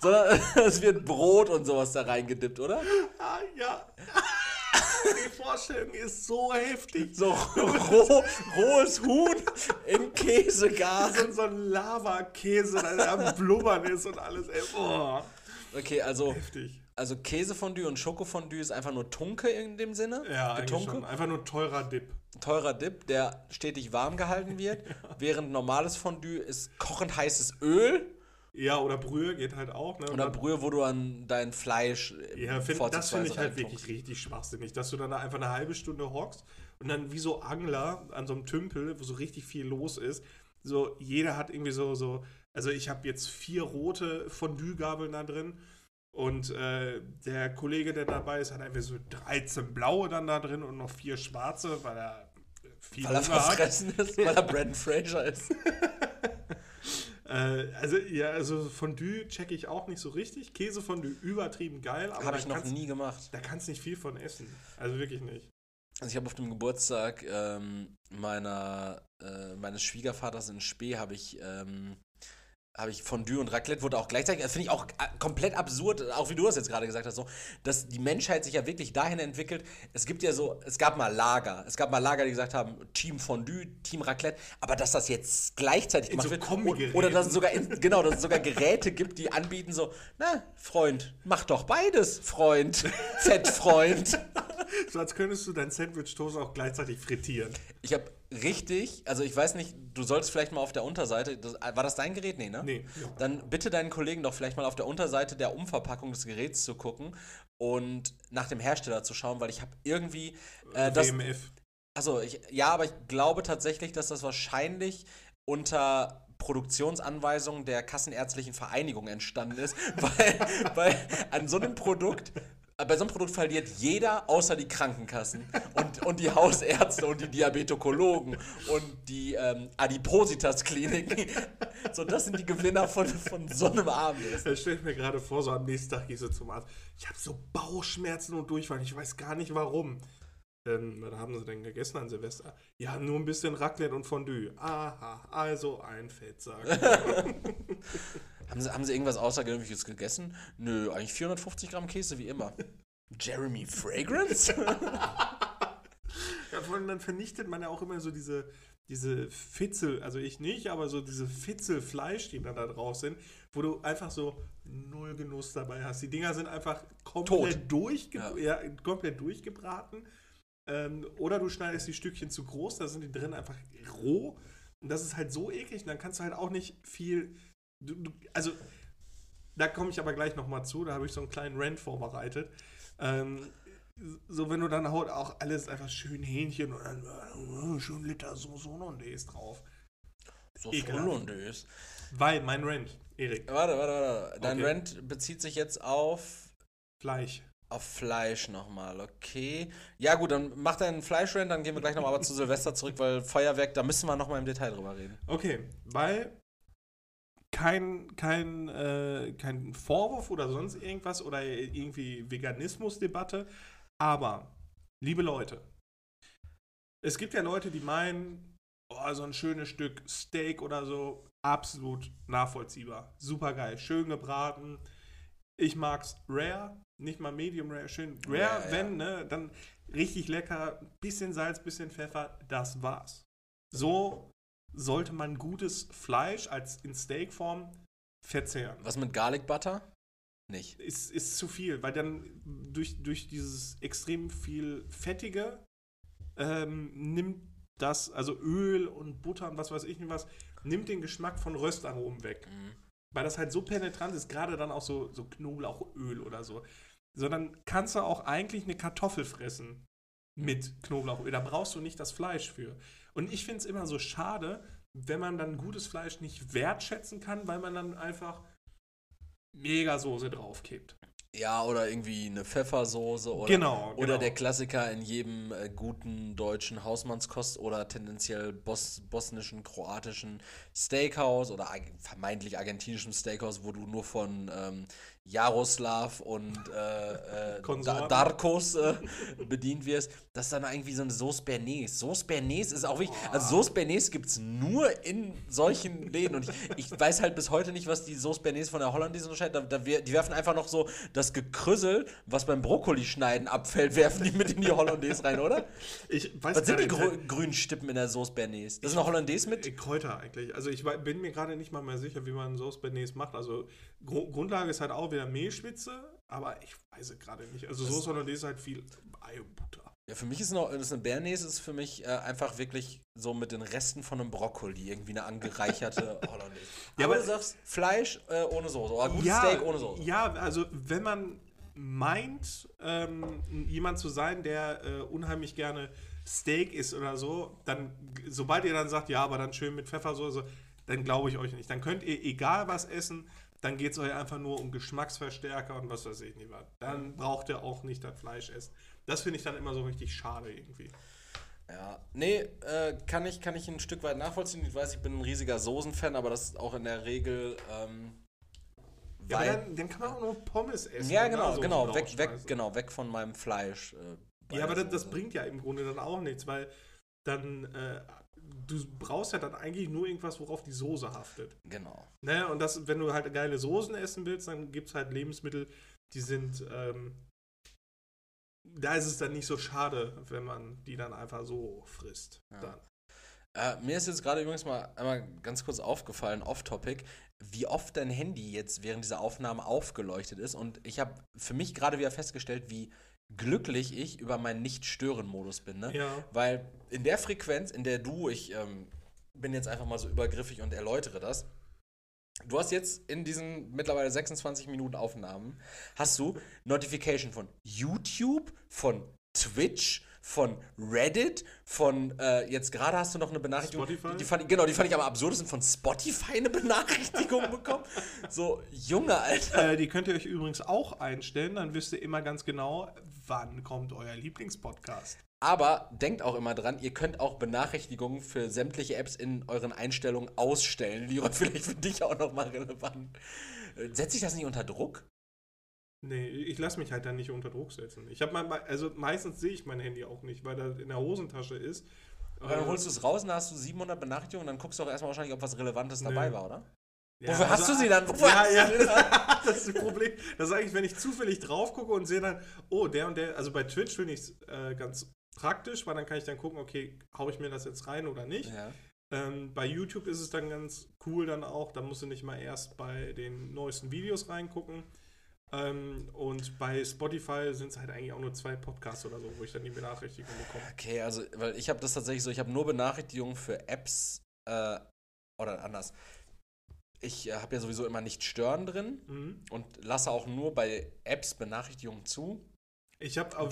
sondern es wird Brot und sowas da reingedippt, oder? Ah, ja. Die Vorstellung ist so heftig. So roh, rohes Huhn in Käse garen. So, so ein Lavakäse, der am Blubbern ist und alles. Ey, boah. Okay, also Heftig. Also Käsefondue und Schokofondue ist einfach nur Tunke in dem Sinne. Ja, Getunke. schon. Einfach nur teurer Dip. Teurer Dip, der stetig warm gehalten wird. Während normales Fondue ist kochend heißes Öl Ja, oder Brühe geht halt auch. Ne? Oder dann- Brühe, wo du an dein Fleisch äh, Ja, find, das finde ich halt wirklich richtig schwachsinnig, dass du dann da einfach eine halbe Stunde hockst und dann wie so Angler an so einem Tümpel, wo so richtig viel los ist, so jeder hat irgendwie so, so also ich habe jetzt vier rote Fondue-Gabeln da drin und äh, der Kollege, der dabei ist, hat einfach so 13 blaue dann da drin und noch vier schwarze, weil er viel Weil er hat. verfressen ist, weil er Brandon Fraser ist. Äh, also ja, also Fondue checke ich auch nicht so richtig. Käsefondue übertrieben geil, aber Habe da ich noch nie gemacht. Da kannst du nicht viel von essen. Also wirklich nicht. Also ich habe auf dem Geburtstag ähm, meiner, äh, meines Schwiegervaters in Spee habe ich, ähm, habe ich Fondue und Raclette wurde auch gleichzeitig, das finde ich auch äh, komplett absurd, auch wie du das jetzt gerade gesagt hast, so, dass die Menschheit sich ja wirklich dahin entwickelt. Es gibt ja so, es gab mal Lager, es gab mal Lager, die gesagt haben, Team Fondue, Team Raclette, aber dass das jetzt gleichzeitig gemacht so wird Kombigeräten. oder dass es sogar in, genau, dass es sogar Geräte gibt, die anbieten so, na Freund, mach doch beides, Freund, Fettfreund. So als könntest du dein Sandwich-Toast auch gleichzeitig frittieren. Ich habe richtig, also ich weiß nicht, du solltest vielleicht mal auf der Unterseite, das, war das dein Gerät? Nee, ne? Nee. Dann bitte deinen Kollegen doch vielleicht mal auf der Unterseite der Umverpackung des Geräts zu gucken und nach dem Hersteller zu schauen, weil ich habe irgendwie äh, das, WMF. also ich, ja, aber ich glaube tatsächlich, dass das wahrscheinlich unter Produktionsanweisungen der Kassenärztlichen Vereinigung entstanden ist, weil, weil an so einem Produkt, äh, bei so einem Produkt verliert jeder außer die Krankenkassen und, und die Hausärzte und die Diabetokologen und die ähm, Adipositas-Kliniken. So, das sind die Gewinner von, von so einem Abendessen. Das stelle ich mir gerade vor, so am nächsten Tag gehst du zum Arzt. Ich habe so Bauchschmerzen und Durchfall. Ich weiß gar nicht warum. Ähm, was haben sie denn gegessen an Silvester? Ja, nur ein bisschen Raclette und Fondue. Aha, also ein Fettsack. Haben sie, haben sie irgendwas Außergewöhnliches gegessen? Nö, eigentlich 450 Gramm Käse wie immer. Jeremy Fragrance? Ja, vor allem dann vernichtet man ja auch immer so diese, diese Fitzel, also ich nicht, aber so diese Fitzelfleisch, die dann da drauf sind, wo du einfach so null Genuss dabei hast. Die Dinger sind einfach komplett, durchge Ja. ja. komplett durchgebraten. Ähm, oder du schneidest die Stückchen zu groß, da sind die drin einfach roh. Und das ist halt so eklig. Und dann kannst du halt auch nicht viel. Du, du, also, da komme ich aber gleich nochmal zu. Da habe ich so einen kleinen Rant vorbereitet. Ähm, so, wenn du dann halt auch alles einfach schön Hähnchen und dann äh, schön Liter Soße Hollandaise drauf. So. Hollandaise. Weil, mein Rant, Erik, Warte, warte, warte. Dein Okay. Rent bezieht sich jetzt auf, Fleisch. auf Fleisch nochmal, okay. Ja gut, dann mach deinen Fleischrent, dann gehen wir gleich nochmal aber zu Silvester zurück, weil Feuerwerk, da müssen wir nochmal im Detail drüber reden. Okay, weil kein, kein, äh, kein Vorwurf oder sonst irgendwas oder irgendwie Veganismusdebatte, aber, liebe Leute, es gibt ja Leute, die meinen, oh, so ein schönes Stück Steak oder so, absolut nachvollziehbar. Super geil, schön gebraten. Ich mag's rare, nicht mal medium rare, schön rare, Ja, ja. wenn, ne, dann richtig lecker, bisschen Salz, bisschen Pfeffer, das war's. So sollte man gutes Fleisch als in Steakform verzehren. Was mit Garlic Butter? Nicht. Ist, ist zu viel, weil dann durch, durch dieses extrem viel Fettige ähm, nimmt das, also Öl und Butter und was weiß ich nicht was, nimmt den Geschmack von Röstaromen weg. Mhm. Weil das halt so penetrant ist, gerade dann auch so, so Knoblauchöl oder so. Sondern kannst du auch eigentlich eine Kartoffel fressen mit Knoblauchöl. Da brauchst du nicht das Fleisch für. Und ich finde es immer so schade, wenn man dann gutes Fleisch nicht wertschätzen kann, weil man dann einfach Megasoße draufkippt. Ja, oder irgendwie eine Pfeffersoße oder, Genau, oder genau. der Klassiker in jedem äh, guten deutschen Hausmannskost oder tendenziell bos bosnischen, kroatischen Steakhouse oder ag- vermeintlich argentinischen Steakhouse, wo du nur von ähm, Jaroslav und äh, äh, da. Darkos äh, bedient wirst. Das ist dann irgendwie so eine Sauce Bernays. Sauce Bernays ist auch wichtig. Also Sauce Bernays gibt es nur in solchen Läden und ich, ich weiß halt bis heute nicht, was die Sauce Bernays von der Hollandaise unterscheidet. Da, da, die werfen einfach noch so das Gekrüssel, was beim Brokkoli-Schneiden abfällt, werfen die mit in die Hollandaise rein, oder? Ich weiß Was sind die grü grünen Stippen in der Sauce Bernays? Das ist eine Hollandaise mit? Kräuter eigentlich. Also ich bin mir gerade nicht mal mehr sicher, wie man Sauce Bernays macht. Also Gru- Grundlage ist halt auch wieder Mehlschwitze, aber ich weiß es gerade nicht. Also Sauce Hollandaise ist halt viel Ei und Butter. Ja, für mich ist noch, das ist eine Bernays ist für mich äh, einfach wirklich so mit den Resten von einem Brokkoli, irgendwie eine angereicherte Hollandaise. Ja, aber aber- du sagst Fleisch äh, ohne Soße oder gutes ja, Steak ohne Soße. Ja, also wenn man meint, ähm, jemand zu sein, der äh, unheimlich gerne Steak isst oder so, dann, sobald ihr dann sagt, ja, aber dann schön mit Pfeffersoße, dann glaube ich euch nicht. Dann könnt ihr egal was essen, dann geht es euch einfach nur um Geschmacksverstärker und was weiß ich nicht was. Dann braucht ihr auch nicht das Fleisch essen. Das finde ich dann immer so richtig schade irgendwie. Ja, nee, äh, kann, ich, kann ich ein Stück weit nachvollziehen. Ich weiß, ich bin ein riesiger Soßen-Fan, aber das ist auch in der Regel. Ähm, Ja, dann, dann kann man auch nur Pommes essen. ja genau, Soße genau, weg, weg, genau, weg von meinem Fleisch. Äh, Ja, aber das, das bringt ja im Grunde dann auch nichts, weil dann äh, du brauchst ja dann eigentlich nur irgendwas, worauf die Soße haftet. Genau. Ne? Und das, wenn du halt geile Soßen essen willst, dann gibt es halt Lebensmittel, die sind, ähm, da ist es dann nicht so schade, wenn man die dann einfach so frisst. Ja. Dann. Äh, mir ist jetzt gerade übrigens mal einmal ganz kurz aufgefallen, off-topic, wie oft dein Handy jetzt während dieser Aufnahme aufgeleuchtet ist. Und ich habe für mich gerade wieder festgestellt, wie glücklich ich über meinen Nicht-Stören-Modus bin. Ne? Ja. Weil in der Frequenz, in der du, ich ähm, bin jetzt einfach mal so übergriffig und erläutere das. Du hast jetzt in diesen mittlerweile 26 Minuten Aufnahmen, hast du Notification von YouTube, von Twitch, von Reddit, von äh, jetzt gerade hast du noch eine Benachrichtigung. Spotify? Die, die fand ich, genau, die fand ich am absurdesten von Spotify eine Benachrichtigung bekommen. So, Junge, Alter. Äh, die könnt ihr euch übrigens auch einstellen, dann wisst ihr immer ganz genau, wann kommt euer Lieblingspodcast. Aber denkt auch immer dran, ihr könnt auch Benachrichtigungen für sämtliche Apps in euren Einstellungen ausstellen. Leroy, vielleicht für dich auch nochmal relevant. Äh, Setzt sich das nicht unter Druck? Nee, ich lasse mich halt dann nicht unter Druck setzen. Ich habe mal, also meistens sehe ich mein Handy auch nicht, weil das in der Hosentasche ist. Aber dann Äh, holst du es raus und dann hast du 700 Benachrichtigungen und dann guckst du auch erstmal wahrscheinlich, ob was Relevantes dabei Nee. war, oder? Ja, Wofür hast also- du sie dann? Wofür ja, hast ja, dann? das ist das Problem. Das sage ich, wenn ich zufällig drauf gucke und sehe dann, oh, der und der, also bei Twitch finde ich es äh, ganz praktisch, weil dann kann ich dann gucken, okay, hau ich mir das jetzt rein oder nicht. Ja. Ähm, bei YouTube ist es dann ganz cool dann auch, da musst du nicht mal erst bei den neuesten Videos reingucken. Ähm, und bei Spotify sind es halt eigentlich auch nur zwei Podcasts oder so, wo ich dann die Benachrichtigung bekomme. Okay, also, weil ich habe das tatsächlich so, ich habe nur Benachrichtigungen für Apps, äh, oder anders. Ich äh, habe ja sowieso immer nicht stören drin Mhm. und lasse auch nur bei Apps Benachrichtigungen zu,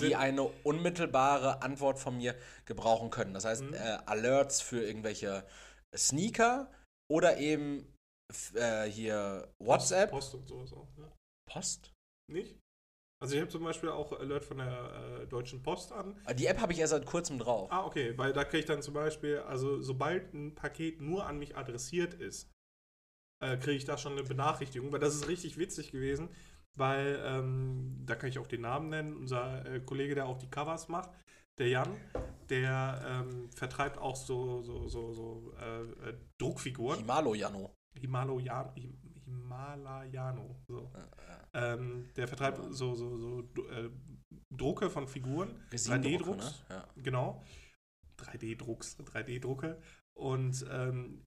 die eine unmittelbare Antwort von mir gebrauchen können. Das heißt, Mhm. äh, Alerts für irgendwelche Sneaker oder eben äh, hier WhatsApp. Post und sowas auch. Ne? Post? Nicht? Also ich habe zum Beispiel auch Alert von der äh, Deutschen Post an. Ah, Die App habe ich erst seit kurzem drauf. Ah, okay, weil da kriege ich dann zum Beispiel, also sobald ein Paket nur an mich adressiert ist, äh, kriege ich da schon eine Benachrichtigung, weil das ist richtig witzig gewesen, weil ähm, da kann ich auch den Namen nennen, unser äh, Kollege, der auch die Covers macht, der Jan, der ähm, vertreibt auch so, so, so, so äh, äh, Druckfiguren. Himalo Jano. Himalayan, Him- Himalayano. So. Ähm, der vertreibt so, so, so äh, Drucke von Figuren, Resin-Drucke, 3D-Drucks. ne? Ja. Genau. 3D-Drucks, 3D-Drucke. Und ähm,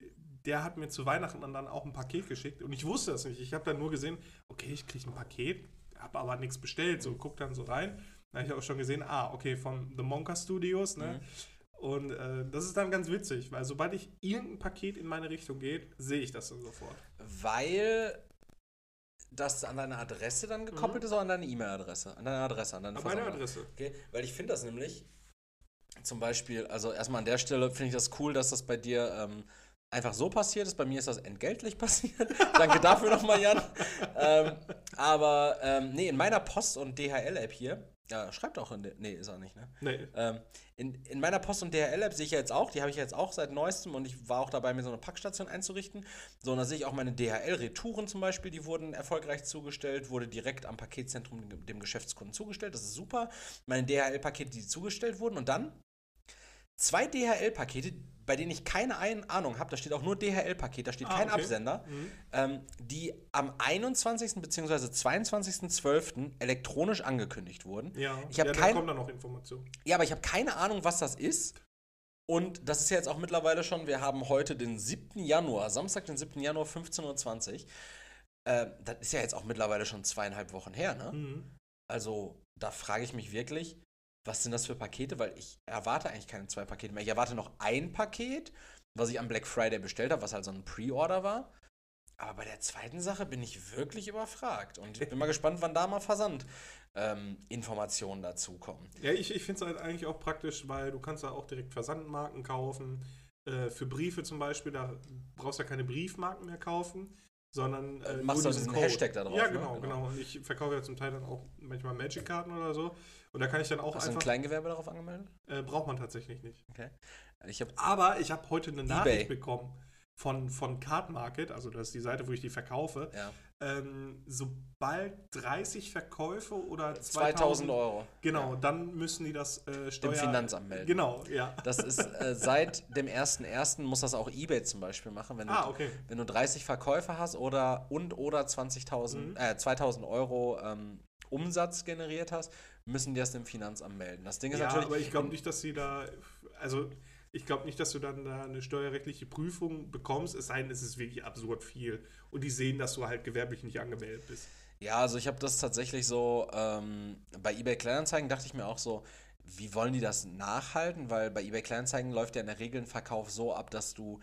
der hat mir zu Weihnachten dann auch ein Paket geschickt und ich wusste das nicht. Ich habe dann nur gesehen, okay, ich kriege ein Paket, habe aber nichts bestellt. So, guck dann so rein. Dann habe ich auch schon gesehen, ah, okay, von The Monka Studios, ne? Und äh, das ist dann ganz witzig, weil sobald ich irgendein Paket in meine Richtung geht, sehe ich das dann sofort. Weil das an deine Adresse dann gekoppelt ist oder an deine E-Mail-Adresse? An deine Adresse, an deine Aber meine. Adresse. Okay, weil ich finde das nämlich zum Beispiel, also erstmal an der Stelle finde ich das cool, dass das bei dir ähm, einfach so passiert ist. Bei mir ist das entgeltlich passiert. Danke dafür nochmal, Jan. ähm, aber ähm, nee, in meiner Post- und DHL-App hier, ja, schreibt auch in der. Nee, ist auch nicht, ne? Nee. Ähm, in, in meiner Post- und DHL-App sehe ich ja jetzt auch, die habe ich jetzt auch seit neuestem und ich war auch dabei, mir so eine Packstation einzurichten. So, und da sehe ich auch meine DHL-Retouren zum Beispiel, die wurden erfolgreich zugestellt, wurde direkt am Paketzentrum dem, dem Geschäftskunden zugestellt. Das ist super. Meine DHL-Pakete, die zugestellt wurden und dann zwei DHL-Pakete, bei denen ich keine Ein- Ahnung habe, da steht auch nur DHL-Paket, da steht Ah, kein okay. Absender, Mhm. ähm, die am 21. bzw. 22.12. elektronisch angekündigt wurden. Ja, Ich habe ja, da kein- dann noch Information. Ja, aber ich habe keine Ahnung, was das ist. Und das ist ja jetzt auch mittlerweile schon, wir haben heute den 7. Januar, Samstag, den 7. Januar, 15.20 Uhr. Äh, das ist ja jetzt auch mittlerweile schon zweieinhalb Wochen her, ne? Mhm. Also, da frage ich mich wirklich, was sind das für Pakete? Weil ich erwarte eigentlich keine zwei Pakete mehr. Ich erwarte noch ein Paket, was ich am Black Friday bestellt habe, was halt so ein Pre-Order war. Aber bei der zweiten Sache bin ich wirklich überfragt. Und ich bin mal gespannt, wann da mal Versand ähm, dazukommen. Ja, ich, ich finde es halt eigentlich auch praktisch, weil du kannst da auch direkt Versandmarken kaufen. Äh, für Briefe zum Beispiel, da brauchst du ja keine Briefmarken mehr kaufen, sondern Äh, machst du diesen diesen Hashtag da drauf, Ja, ne? genau, Genau. genau, Und ich verkaufe ja zum Teil dann auch manchmal Magic-Karten oder so. Und da kann ich dann auch Hast du ein einfach, Kleingewerbe darauf angemeldet? äh, braucht man tatsächlich nicht. Okay. Ich Aber ich habe heute eine Nachricht eBay. bekommen von, von Card Market, also das ist die Seite, wo ich die verkaufe. ja, Ähm, sobald 30 Verkäufe oder 2000 Euro Genau, dann müssen die das äh, Steuer... dem Finanzamt melden. Genau, ja. Das ist äh, seit dem 1.1. muss das auch eBay zum Beispiel machen, wenn du, Ah, okay. wenn du 30 Verkäufe hast oder und oder 20.000, Mhm. äh, 2000 Euro ähm, Umsatz generiert hast, müssen die das dem Finanzamt melden. Das Ding ist Ja, natürlich. aber ich glaube nicht, dass sie da... Also, ich glaube nicht, dass du dann da eine steuerrechtliche Prüfung bekommst, es sei denn, es ist wirklich absurd viel. Und die sehen, dass du halt gewerblich nicht angemeldet bist. Ja, also ich habe das tatsächlich so, ähm, bei eBay Kleinanzeigen dachte ich mir auch so, wie wollen die das nachhalten? Weil bei eBay Kleinanzeigen läuft ja in der Regel ein Verkauf so ab, dass du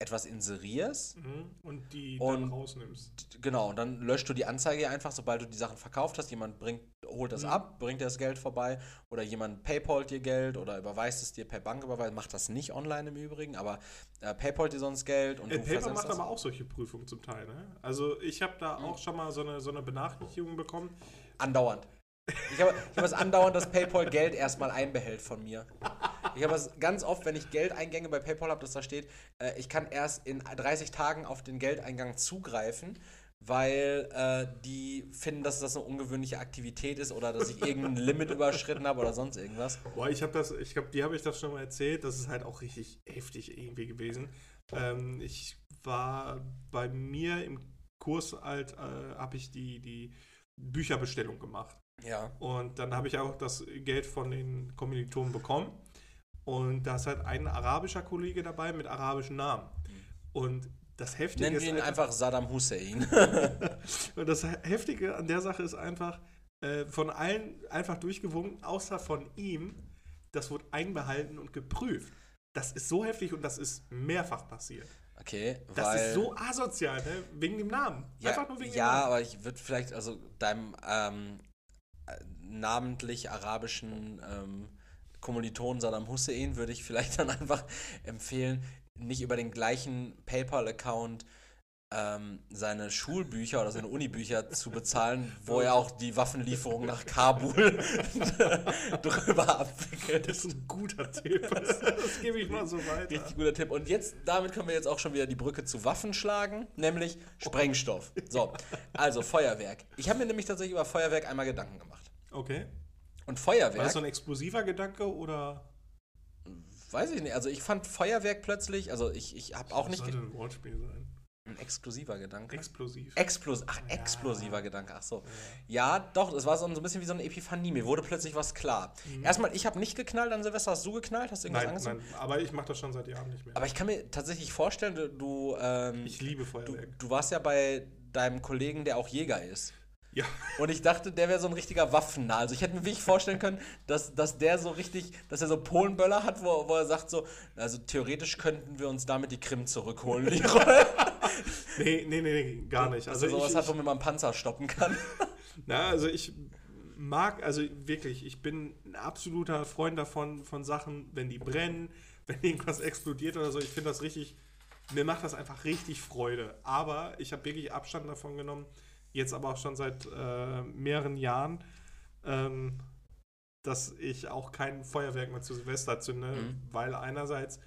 etwas inserierst. Mhm. Und die Und- dann rausnimmst. Genau, und dann löscht du die Anzeige einfach, sobald du die Sachen verkauft hast. Jemand bringt, holt das Mhm. ab, bringt dir das Geld vorbei oder jemand paypalt dir Geld oder überweist es dir per Banküberweisung. Macht das nicht online im Übrigen, aber äh, paypalt dir sonst Geld und Äh, du PayPal macht das. aber auch solche Prüfungen zum Teil, ne? Also ich habe da Mhm. auch schon mal so eine, so eine Benachrichtigung bekommen. Andauernd. Ich habe ich hab es andauernd, dass PayPal Geld erstmal einbehält von mir. Ich habe es ganz oft, wenn ich Geldeingänge bei PayPal habe, dass da steht, äh, ich kann erst in 30 Tagen auf den Geldeingang zugreifen, weil äh, die finden, dass das eine ungewöhnliche Aktivität ist oder dass ich irgendein Limit überschritten habe oder sonst irgendwas. Boah, ich habe das, ich glaube, die habe ich das schon mal erzählt. Das ist halt auch richtig heftig irgendwie gewesen. Ähm, ich war bei mir im Kurs halt, äh, habe ich die, die Bücherbestellung gemacht. Ja. Und dann habe ich auch das Geld von den Kommilitonen bekommen. Und da ist halt ein arabischer Kollege dabei mit arabischen Namen. Und das Heftige Nennen wir ihn einfach Saddam Hussein. Und das Heftige an der Sache ist einfach, äh, von allen einfach durchgewunken, außer von ihm, das wurde einbehalten und geprüft. Das ist so heftig und das ist mehrfach passiert. Okay, Das weil... ist so asozial, ne? Wegen dem Namen. Ja, einfach nur wegen ja dem Namen. aber ich würde vielleicht, also deinem ähm, äh, namentlich arabischen ähm, Kommilitonen Saddam Hussein würde ich vielleicht dann einfach empfehlen, nicht über den gleichen PayPal-Account ähm, seine Schulbücher oder seine Unibücher zu bezahlen, wo er auch die Waffenlieferung nach Kabul drüber abwickelt. Das ist ein guter Tipp. Das, gebe ich mal so weiter. Richtig guter Tipp. Und jetzt, damit können wir jetzt auch schon wieder die Brücke zu Waffen schlagen, nämlich Sprengstoff. So, also Feuerwerk. Ich habe mir nämlich tatsächlich über Feuerwerk einmal Gedanken gemacht. Okay. Und War Feuerwerk, das so ein explosiver Gedanke oder weiß ich nicht, also ich fand Feuerwerk plötzlich, also ich, ich habe auch nicht sollte ge- ein Wortspiel sein? ein exklusiver Gedanke. Explosiv. Explos ach, explosiver Gedanke, ach so. Ja, doch, es war so ein bisschen wie so eine Epiphanie. Mir wurde plötzlich was klar. Erstmal, ich habe nicht geknallt an Silvester. Hast du geknallt? Hast du irgendwas Mhm. Nein, nein, aber ich mache das schon seit Jahren nicht mehr. Aber ich kann mir tatsächlich vorstellen, du, du, ähm, ich liebe du, Feuerwerk. du warst ja bei deinem Kollegen, der auch Jäger ist. Ja. Und ich dachte, der wäre so ein richtiger Waffennah. Also ich hätte mir wirklich vorstellen können, dass, dass der so richtig, dass er so Polenböller hat, wo, wo er sagt so, also theoretisch könnten wir uns damit die Krim zurückholen, Leroy. Nee, nee, nee, nee, gar nicht. Dass Also sowas ich, hat, womit man Panzer stoppen kann. Na, also ich mag, also wirklich, ich bin ein absoluter Freund davon, von Sachen, wenn die brennen, wenn irgendwas explodiert oder so. Ich finde das richtig, mir macht das einfach richtig Freude. Aber ich habe wirklich Abstand davon genommen, jetzt aber auch schon seit äh, mehreren Jahren, ähm, dass ich auch kein Feuerwerk mehr zu Silvester zünde, Mhm. weil einerseits,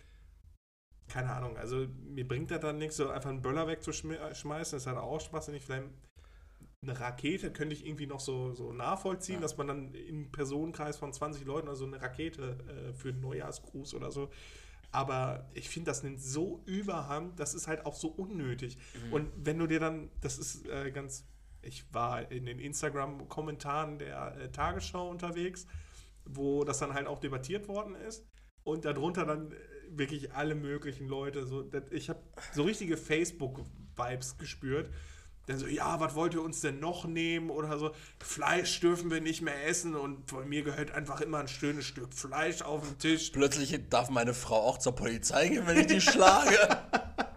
keine Ahnung, also mir bringt das dann nichts, so einfach einen Böller wegzuschmeißen, ist halt auch schwachsinnig. Vielleicht eine Rakete könnte ich irgendwie noch so, so nachvollziehen, Ja. dass man dann im Personenkreis von 20 Leuten also eine Rakete äh, für einen Neujahrsgruß oder so. Aber ich finde, das nimmt so überhand, das ist halt auch so unnötig. Mhm. Und wenn du dir dann, das ist äh, ganz, ich war in den Instagram-Kommentaren der äh, Tagesschau unterwegs, wo das dann halt auch debattiert worden ist. Und darunter dann äh, wirklich alle möglichen Leute. So, ich habe so richtige Facebook-Vibes gespürt. Dann so, ja, was wollt ihr uns denn noch nehmen? Oder so, Fleisch dürfen wir nicht mehr essen und von mir gehört einfach immer ein schönes Stück Fleisch auf den Tisch. Plötzlich darf meine Frau auch zur Polizei gehen, wenn ich die schlage.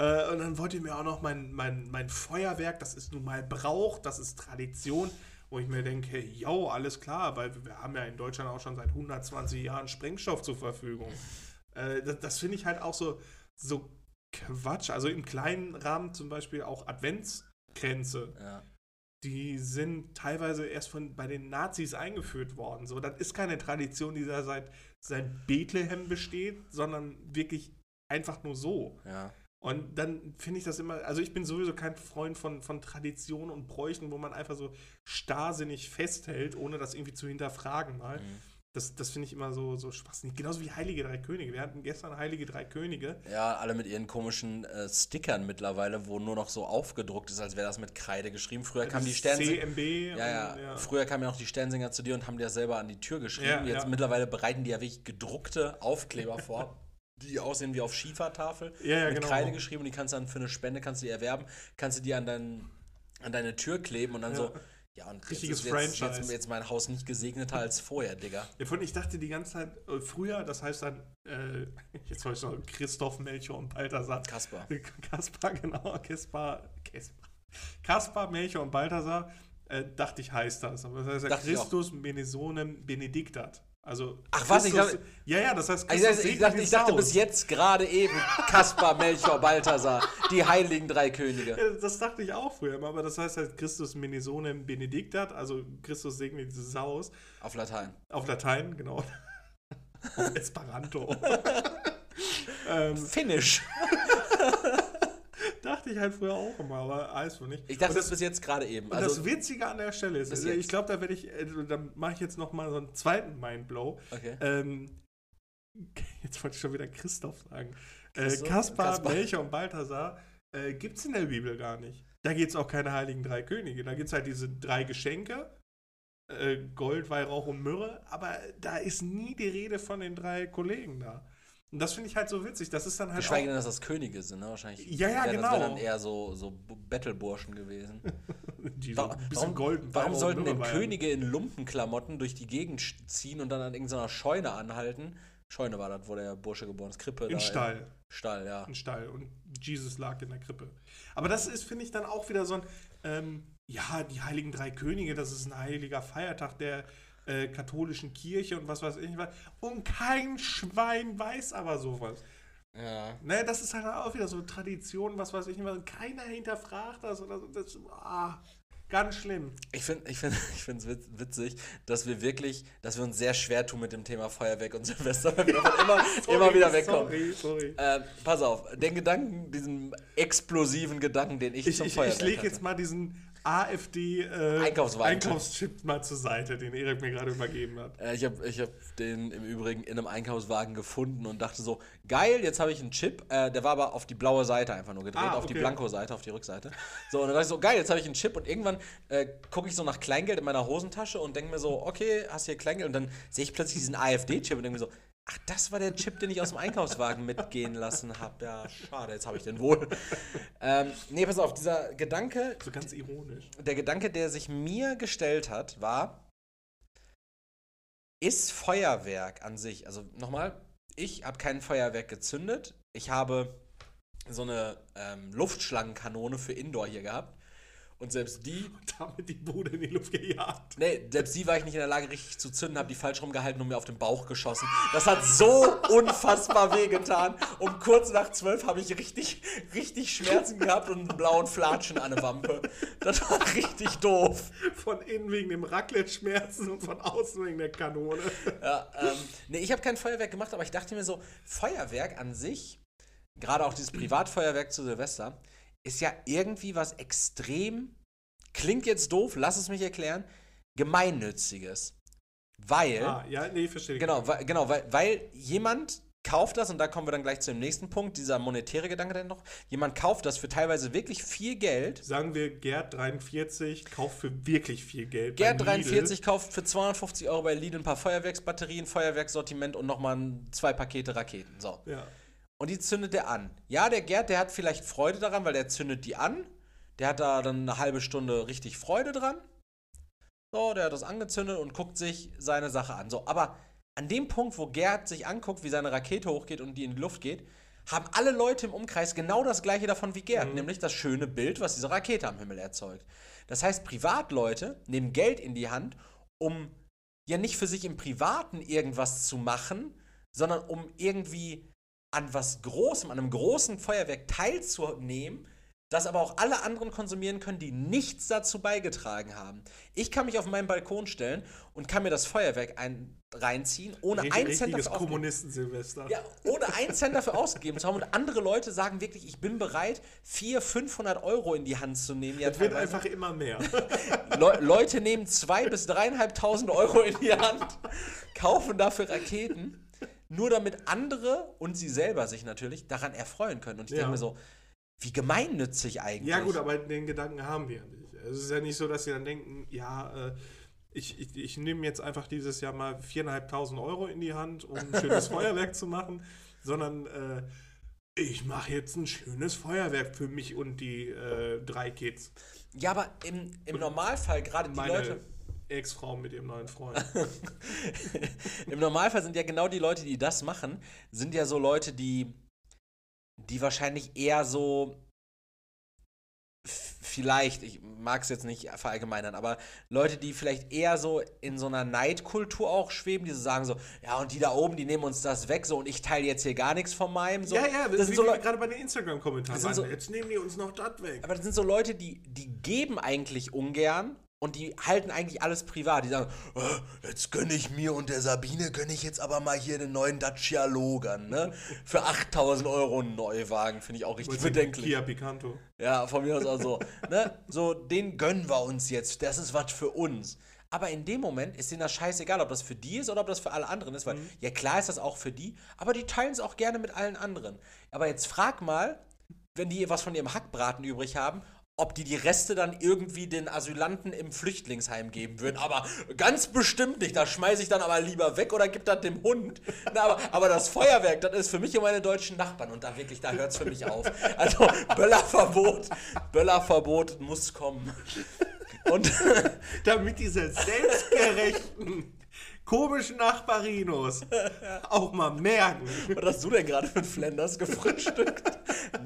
Äh, und dann wollt ihr mir auch noch mein, mein, mein Feuerwerk, das ist nun mal Brauch, das ist Tradition, wo ich mir denke, yo, alles klar, weil wir haben ja in Deutschland auch schon seit 120 Jahren Sprengstoff zur Verfügung. Äh, das das finde ich halt auch so, so Quatsch. Also im kleinen Rahmen zum Beispiel auch Adventskränze. Ja. Die sind teilweise erst von bei den Nazis eingeführt worden. So, das ist keine Tradition, die da seit, seit Bethlehem besteht, sondern wirklich einfach nur so. ja. Und dann finde ich das immer, also ich bin sowieso kein Freund von, von Traditionen und Bräuchen, wo man einfach so starrsinnig festhält, ohne das irgendwie zu hinterfragen mal. Mhm. Das, das finde ich immer so, so schwachsinnig. Genauso wie Heilige Drei Könige. Wir hatten gestern Heilige Drei Könige. Ja, alle mit ihren komischen äh, Stickern mittlerweile, wo nur noch so aufgedruckt ist, als wäre das mit Kreide geschrieben. Früher kam die Sternsinger. CMB. Ja, ja, Früher kamen ja noch die Sternsinger zu dir und haben dir das selber an die Tür geschrieben. Ja, Jetzt ja. mittlerweile bereiten die ja wirklich gedruckte Aufkleber vor, die aussehen wie auf Schiefertafel. Ja, ja, mit genau. Kreide geschrieben und die kannst du dann für eine Spende kannst du die erwerben, kannst du die an, dein, an deine Tür kleben und dann Ja. so. Ja, und Richtiges jetzt ist jetzt, Franchise. jetzt, jetzt mein Haus nicht gesegneter als vorher, Digga. Ja, von ich dachte die ganze Zeit, äh, früher, das heißt dann, äh, jetzt wollte ich noch Christoph, Melchior und Balthasar. Kaspar. Kaspar, genau, Kaspar, Kaspar, Kaspar, Melchior und Balthasar, äh, dachte ich, heißt das. Aber das heißt ja. Christus Menesonem Benedictat. Also, Ach, was, ich dachte- ja, ja, das heißt, Ich, Christus dachte- ich, segnet dachte, ich dachte bis jetzt gerade eben Kaspar, Melchior, Balthasar, die heiligen drei Könige. Ja, Das dachte ich auch früher immer, aber das heißt halt Christus Menesonem Benedictat, also Christus segnet dieses Haus. Auf Latein. Auf Latein, genau. Auf Esperanto. ähm, Finnisch. dachte ich halt früher auch immer, aber alles wohl nicht. Ich dachte Und das bis jetzt gerade eben. Also, das Witzige an der Stelle ist, also jetzt. ich glaube, da werde ich, also, da mache ich jetzt noch mal so einen zweiten Mindblow. okay. Ähm, jetzt wollte ich schon wieder Christoph sagen. Äh? Kaspar, Kaspar. Melchior und Balthasar äh, gibt es in der Bibel gar nicht. Da gibt es auch keine heiligen drei Könige. Da gibt es halt diese drei Geschenke. Äh, Gold, Weihrauch und Myrrhe. Aber da ist nie die Rede von den drei Kollegen da. Und das finde ich halt so witzig. Das ist dann halt Geschweige denn, dass das Könige sind, ne? Wahrscheinlich. Ja, ja, wäre genau. Das wäre dann eher so, so Battleburschen gewesen. die so Warum, ein bisschen warum, golden warum und sollten denn. Könige in Lumpenklamotten durch die Gegend ziehen und dann an irgendeiner Scheune anhalten? Scheune war das, wo der Bursche geboren ist. Krippe. In da Stall. Stall, ja. Ein Stall und Jesus lag in der Krippe. Aber das ist, finde ich, dann auch wieder so ein, ähm, ja, die Heiligen Drei Könige, das ist ein heiliger Feiertag der äh, katholischen Kirche und was weiß ich was. Und kein Schwein weiß aber sowas. Ja. Ne, das ist halt auch wieder so Tradition, was weiß ich nicht was. Keiner hinterfragt das oder so. Das, ah, ganz schlimm. Ich finde ich find, ich find's witzig, dass wir wirklich, dass wir uns sehr schwer tun mit dem Thema Feuerwerk und Silvester, weil wir davon immer, immer wieder wegkommen. Sorry, sorry. Äh, pass auf, den Gedanken, diesen explosiven Gedanken, den ich, Ich, zum ich, Feuerwerk ich lege jetzt mal diesen AfD äh. Einkaufschip mal zur Seite, den Erik mir gerade übergeben hat. Äh, ich habe ich hab den im Übrigen in einem Einkaufswagen gefunden und dachte so, geil, jetzt habe ich einen Chip. Äh, der war aber auf die blaue Seite einfach nur gedreht, Ah, auf die okay. Blanko-Seite, auf die Rückseite. So, und dann dachte ich so, geil, jetzt habe ich einen Chip und irgendwann äh, gucke ich so nach Kleingeld in meiner Hosentasche und denke mir so, okay, hast hier Kleingeld und dann sehe ich plötzlich diesen AfD-Chip und denke mir so, ach, das war der Chip, den ich aus dem Einkaufswagen mitgehen lassen habe. Ja, schade, jetzt habe ich den wohl. ähm, nee, pass auf, dieser Gedanke, So ganz ironisch. der Gedanke, der sich mir gestellt hat, war, ist Feuerwerk an sich, also nochmal, ich habe kein Feuerwerk gezündet, ich habe so eine ähm, Luftschlangenkanone für Indoor hier gehabt Und selbst die. Und damit die Bude in die Luft gejagt. Nee, selbst die war ich nicht in der Lage, richtig zu zünden, habe die falsch rumgehalten und mir auf den Bauch geschossen. Das hat so unfassbar wehgetan. Um kurz nach zwölf habe ich richtig, richtig Schmerzen gehabt und einen blauen Flatschen an der Wampe. Das war richtig doof. Von innen wegen dem Raclette-Schmerzen und von außen wegen der Kanone. Ja, ähm, nee, ich habe kein Feuerwerk gemacht, aber ich dachte mir so, Feuerwerk an sich, gerade auch dieses Privatfeuerwerk zu Silvester, ist ja irgendwie was extrem, klingt jetzt doof, lass es mich erklären, gemeinnütziges. Weil, Ah, ja, nee, verstehe ich. genau, weil, genau weil, weil jemand kauft das, und da kommen wir dann gleich zu dem nächsten Punkt, dieser monetäre Gedanke dann noch, jemand kauft das für teilweise wirklich viel Geld. Sagen wir, Gerd 43 kauft für wirklich viel Geld. Gerd bei Lidl. 43 kauft für 250 Euro bei Lidl ein paar Feuerwerksbatterien, Feuerwerkssortiment und nochmal zwei Pakete Raketen. So. Ja. Und die zündet er an. Ja, der Gerd, der hat vielleicht Freude daran, weil der zündet die an. Der hat da dann eine halbe Stunde richtig Freude dran. So, der hat das angezündet und guckt sich seine Sache an. So, aber an dem Punkt, wo Gerd sich anguckt, wie seine Rakete hochgeht und die in die Luft geht, haben alle Leute im Umkreis genau das gleiche davon wie Gerd, nämlich das schöne Bild, was diese Rakete am Himmel erzeugt. Das heißt, Privatleute nehmen Geld in die Hand, um ja nicht für sich im Privaten irgendwas zu machen, sondern um irgendwie an was Großem, an einem großen Feuerwerk teilzunehmen, das aber auch alle anderen konsumieren können, die nichts dazu beigetragen haben. Ich kann mich auf meinen Balkon stellen und kann mir das Feuerwerk ein, reinziehen, ohne Richtig, einen Cent dafür. Kommunisten-Silvester. Ja, ohne einen Cent dafür ausgegeben zu haben. Und andere Leute sagen wirklich, ich bin bereit, 400, 500 Euro in die Hand zu nehmen. Ja, Es wird einfach immer mehr. Le Leute nehmen 2.000 bis 3.500 Euro in die Hand, kaufen dafür Raketen, nur damit andere und sie selber sich natürlich daran erfreuen können. Und ich Ja. denke mir so, wie gemeinnützig eigentlich. ja, gut, aber den Gedanken haben wir ja nicht. Es ist ja nicht so, dass sie dann denken, ja, äh, ich, ich, ich nehme jetzt einfach dieses Jahr mal 4.500 Euro in die Hand, um ein schönes Feuerwerk zu machen, sondern äh, ich mache jetzt ein schönes Feuerwerk für mich und die äh, drei Kids. Ja, aber im, im Normalfall, gerade die Leute. Ex-Frau mit ihrem neuen Freund. Im Normalfall sind ja genau die Leute, die das machen, sind ja so Leute, die, die wahrscheinlich eher so vielleicht, ich mag es jetzt nicht verallgemeinern, aber Leute, die vielleicht eher so in so einer Neidkultur auch schweben, die so sagen so, ja, und die da oben, die nehmen uns das weg, so, und ich teile jetzt hier gar nichts von meinem, so. ja, ja, das das sind so gerade bei den Instagram-Kommentaren so-. Jetzt nehmen die uns noch das weg. aber das sind so Leute, die, die geben eigentlich ungern und die halten eigentlich alles privat. Die sagen, "Äh, jetzt gönne ich mir und der Sabine gönne ich jetzt aber mal hier den neuen Dacia Logan, ne? Für 8000 Euro einen Neuwagen, finde ich auch richtig bedenklich. Kia Picanto. Ja, von mir aus auch so. ne? So, den gönnen wir uns jetzt. Das ist was für uns. Aber in dem Moment ist denen das scheißegal, ob das für die ist oder ob das für alle anderen ist, weil ja klar ist das auch für die, aber die teilen es auch gerne mit allen anderen. Aber jetzt frag mal, wenn die was von ihrem Hackbraten übrig haben, ob die die Reste dann irgendwie den Asylanten im Flüchtlingsheim geben würden. Aber ganz bestimmt nicht. Da schmeiße ich dann aber lieber weg oder gib das dem Hund. Na, aber, aber das Feuerwerk, das ist für mich und meine deutschen Nachbarn. Und da wirklich, da hört es für mich auf. Also Böllerverbot, Böllerverbot muss kommen. Und Damit diese selbstgerechten, komischen Nachbarinos auch mal merken. was hast du denn gerade mit Flanders gefrühstückt?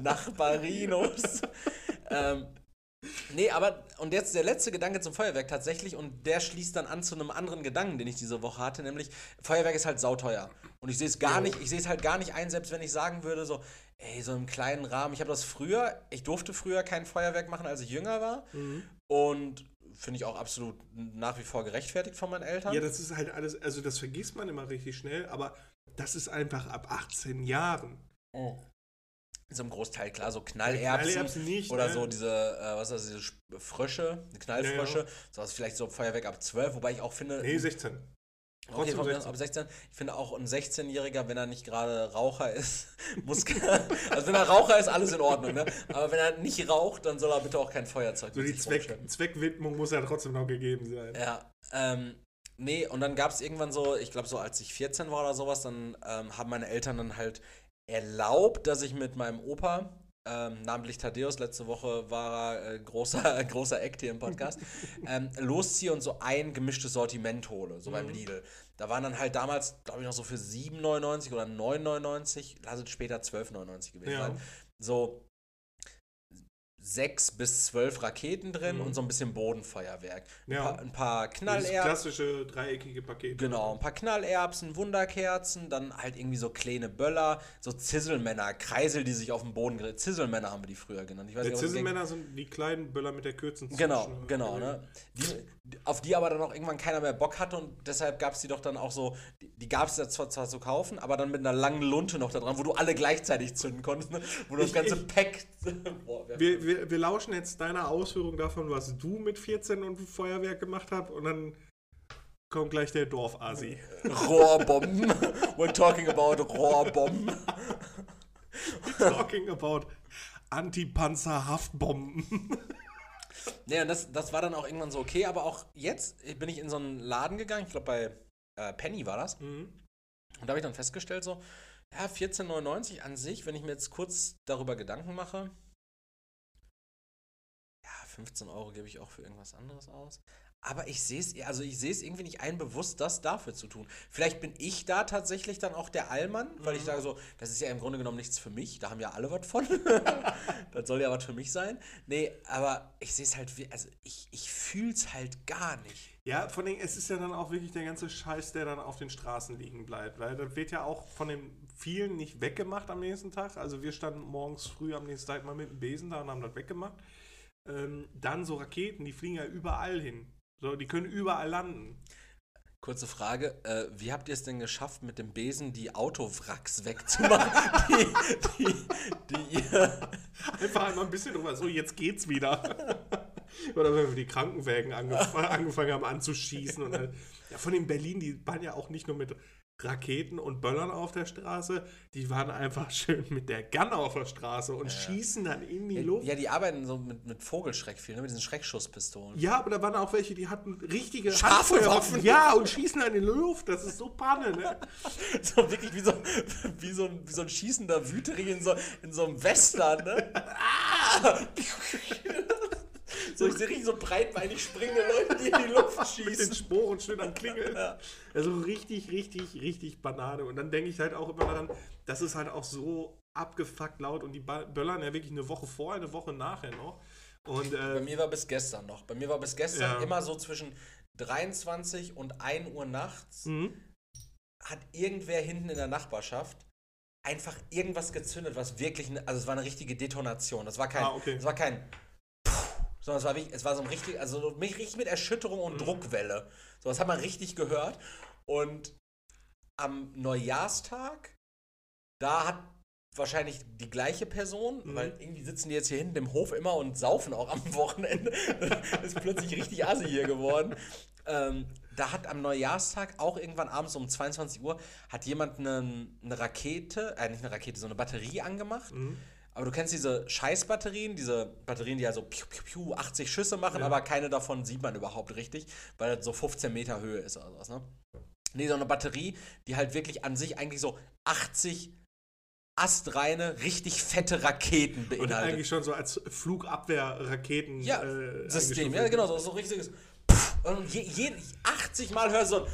Nachbarinos. ähm, nee, aber, und jetzt der letzte Gedanke zum Feuerwerk tatsächlich, und der schließt dann an zu einem anderen Gedanken, den ich diese Woche hatte, nämlich, Feuerwerk ist halt sauteuer. Und ich sehe es gar Jo. nicht, ich sehe es halt gar nicht ein, selbst wenn ich sagen würde, so, ey, so im kleinen Rahmen, ich habe das früher, ich durfte früher kein Feuerwerk machen, als ich jünger war. Und finde ich auch absolut nach wie vor gerechtfertigt von meinen Eltern. Ja, das ist halt alles, also das vergisst man immer richtig schnell, aber das ist einfach ab 18 Jahren. Oh. Im Großteil, klar, so Knallerbsen, Knallerbsen nicht, oder ne? so diese, äh, was ist das, diese Sp- Frösche, die Knallfrösche, Ja, ja. so was vielleicht so Feuerwerk ab 12, wobei ich auch finde, Nee, 16. okay, von mir 16. ab 16, ich finde auch ein 16-Jähriger, wenn er nicht gerade Raucher ist, muss, also wenn er Raucher ist, alles in Ordnung, ne? aber wenn er nicht raucht, dann soll er bitte auch kein Feuerzeug So die Zweck. Zweckwidmung muss ja trotzdem noch gegeben sein. Ja, ähm, nee, und dann gab es irgendwann so, ich glaube so, als ich 14 war oder sowas, dann ähm, haben meine Eltern dann halt erlaubt, dass ich mit meinem Opa, ähm, namentlich Thaddeus, letzte Woche war er äh, großer, großer Act hier im Podcast, ähm, losziehe und so ein gemischtes Sortiment hole, so beim Lidl. Da waren dann halt damals, glaube ich, noch so für 7,99 oder 9,99, lass es später 12,99 gewesen Ja. sein. So sechs bis zwölf Raketen drin und so ein bisschen Bodenfeuerwerk. Ein, Ja. paar, ein paar Knallerbsen. klassische dreieckige Paket. Genau, ein paar Knallerbsen, Wunderkerzen, dann halt irgendwie so kleine Böller, so Zisselmänner, Kreisel, die sich auf dem Boden grillen. Zisselmänner haben wir die früher genannt. Ich weiß Die nicht, Zisselmänner sind die kleinen Böller mit der Kürzen Genau, genau, ne? Die- auf die aber dann auch irgendwann keiner mehr Bock hatte und deshalb gab es die doch dann auch so, die, die gab es zwar, zwar zu kaufen, aber dann mit einer langen Lunte noch da dran, wo du alle gleichzeitig zünden konntest, ne? wo du das Ich- ganze ich- Pack. Boah, Wir, wir, wir lauschen jetzt deiner Ausführung davon, was du mit 14 und Feuerwerk gemacht hast und dann kommt gleich der Dorfasi. Rohrbomben. We're talking about Rohrbomben. Talking about Antipanzerhaftbomben. Nee, und das, das war dann auch irgendwann so okay, aber auch jetzt bin ich in so einen Laden gegangen, ich glaube bei äh, Penny war das. Mhm. Und da habe ich dann festgestellt, so, ja, 14,99 an sich, wenn ich mir jetzt kurz darüber Gedanken mache, ja, 15 Euro gebe ich auch für irgendwas anderes aus. Aber ich sehe es, also ich sehe es irgendwie nicht ein, bewusst das dafür zu tun. Vielleicht bin ich da tatsächlich dann auch der Allmann, weil ich sage so, das ist ja im Grunde genommen nichts für mich, da haben ja alle was von. das soll ja was für mich sein. Nee, aber ich sehe es halt, also ich, ich fühle es halt gar nicht. Ja, vor allem, es ist ja dann auch wirklich der ganze Scheiß, der dann auf den Straßen liegen bleibt. Weil das wird ja auch von den vielen nicht weggemacht am nächsten Tag. Also wir standen morgens früh am nächsten Tag mal mit dem Besen da und haben das weggemacht. Ähm, dann so Raketen, die fliegen ja überall hin. So, die können überall landen. Kurze Frage, äh, wie habt ihr es denn geschafft, mit dem Besen die Autowracks wegzumachen, die, die, die ihr... Einfach einmal ein bisschen drüber. So, jetzt geht's wieder. Oder wenn wir die Krankenwägen angef angefangen haben anzuschießen. Und dann, ja, von den Berlin, die waren ja auch nicht nur mit Raketen und Böllern auf der Straße, die waren einfach schön mit der Gun auf der Straße und schießen dann in die Luft. Ja, die arbeiten so mit, mit Vogelschreck viel, ne? mit diesen Schreckschusspistolen. Ja, aber da waren auch welche, die hatten richtige Scharfe. Waffen. Ja, und schießen dann in die Luft. Das ist so Panne, ne? So wirklich wie so, wie so, ein, wie so ein schießender Wüterich in so, in so einem Western, ne? Ah! So, ich sehe richtig so breitbeinig springende Leute, die in die Luft mit den schießen. Sporen schön am Klingeln. Ja. Also richtig, richtig, richtig Banane. Und dann denke ich halt auch immer daran, das ist halt auch so abgefuckt laut und die böllern ja wirklich eine Woche vorher, eine Woche nachher noch. Und Bei äh, mir war bis gestern noch. Bei mir war bis gestern Ja. immer so zwischen 23 und 1 Uhr nachts mhm. hat irgendwer hinten in der Nachbarschaft einfach irgendwas gezündet, was wirklich, also es war eine richtige Detonation. Das war kein, Ah, okay. das war kein, sondern es war, wirklich, es war so ein richtig, also so mich richtig mit Erschütterung und Mhm. Druckwelle. So, das hat man richtig gehört. Und am Neujahrstag, da hat wahrscheinlich die gleiche Person, Mhm. weil irgendwie sitzen die jetzt hier hinten im Hof immer und saufen auch am Wochenende. ist plötzlich richtig assi hier geworden. Ähm, da hat am Neujahrstag auch irgendwann abends um 22 Uhr hat jemand eine, eine Rakete, äh, nicht eine Rakete, so eine Batterie angemacht. Mhm. Aber du kennst diese Scheißbatterien, diese Batterien, die also piu, piu, piu, 80 Schüsse machen, Ja. aber keine davon sieht man überhaupt richtig, weil das so 15 Meter Höhe ist oder sowas, ne? Nee, so eine Batterie, die halt wirklich an sich eigentlich so 80 astreine, richtig fette Raketen Und beinhaltet. eigentlich schon so als Flugabwehr-Raketen. Ja, äh, System, ja, genau, so, so richtiges. Und je, je, 80 Mal hörst du so ein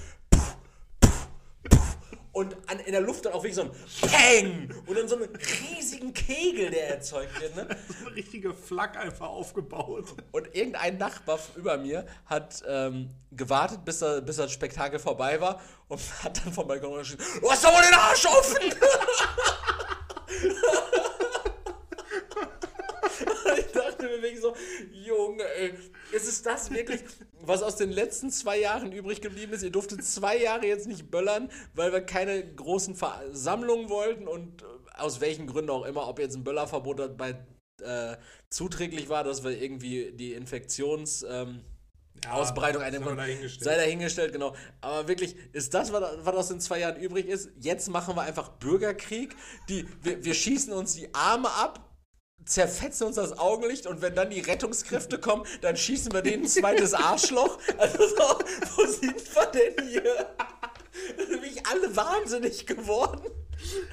und an, in der Luft dann auch wirklich so ein Peng und dann so einen riesigen Kegel, der erzeugt wird. Ne? So eine richtige Flak einfach aufgebaut. Und irgendein Nachbar über mir hat ähm, gewartet, bis, er, bis das Spektakel vorbei war und hat dann vom Balkon geschrieben, du hast doch wohl den Arsch offen! Dachte mir wirklich so, Junge, ey, ist es das wirklich, was aus den letzten zwei Jahren übrig geblieben ist? Ihr durftet zwei Jahre jetzt nicht böllern, weil wir keine großen Versammlungen wollten und äh, aus welchen Gründen auch immer, ob jetzt ein Böllerverbot dabei äh, zuträglich war, dass wir irgendwie die Infektions... Ähm, Ja, Ausbreitung mal dahingestellt. Sei dahingestellt, genau. Aber wirklich, ist das, was, was aus den zwei Jahren übrig ist? Jetzt machen wir einfach Bürgerkrieg. Die, wir, wir schießen uns die Arme ab, zerfetzen uns das Augenlicht und wenn dann die Rettungskräfte kommen, dann schießen wir denen ein zweites Arschloch. Also so, wo sind wir denn hier? Da sind wirklich alle wahnsinnig geworden.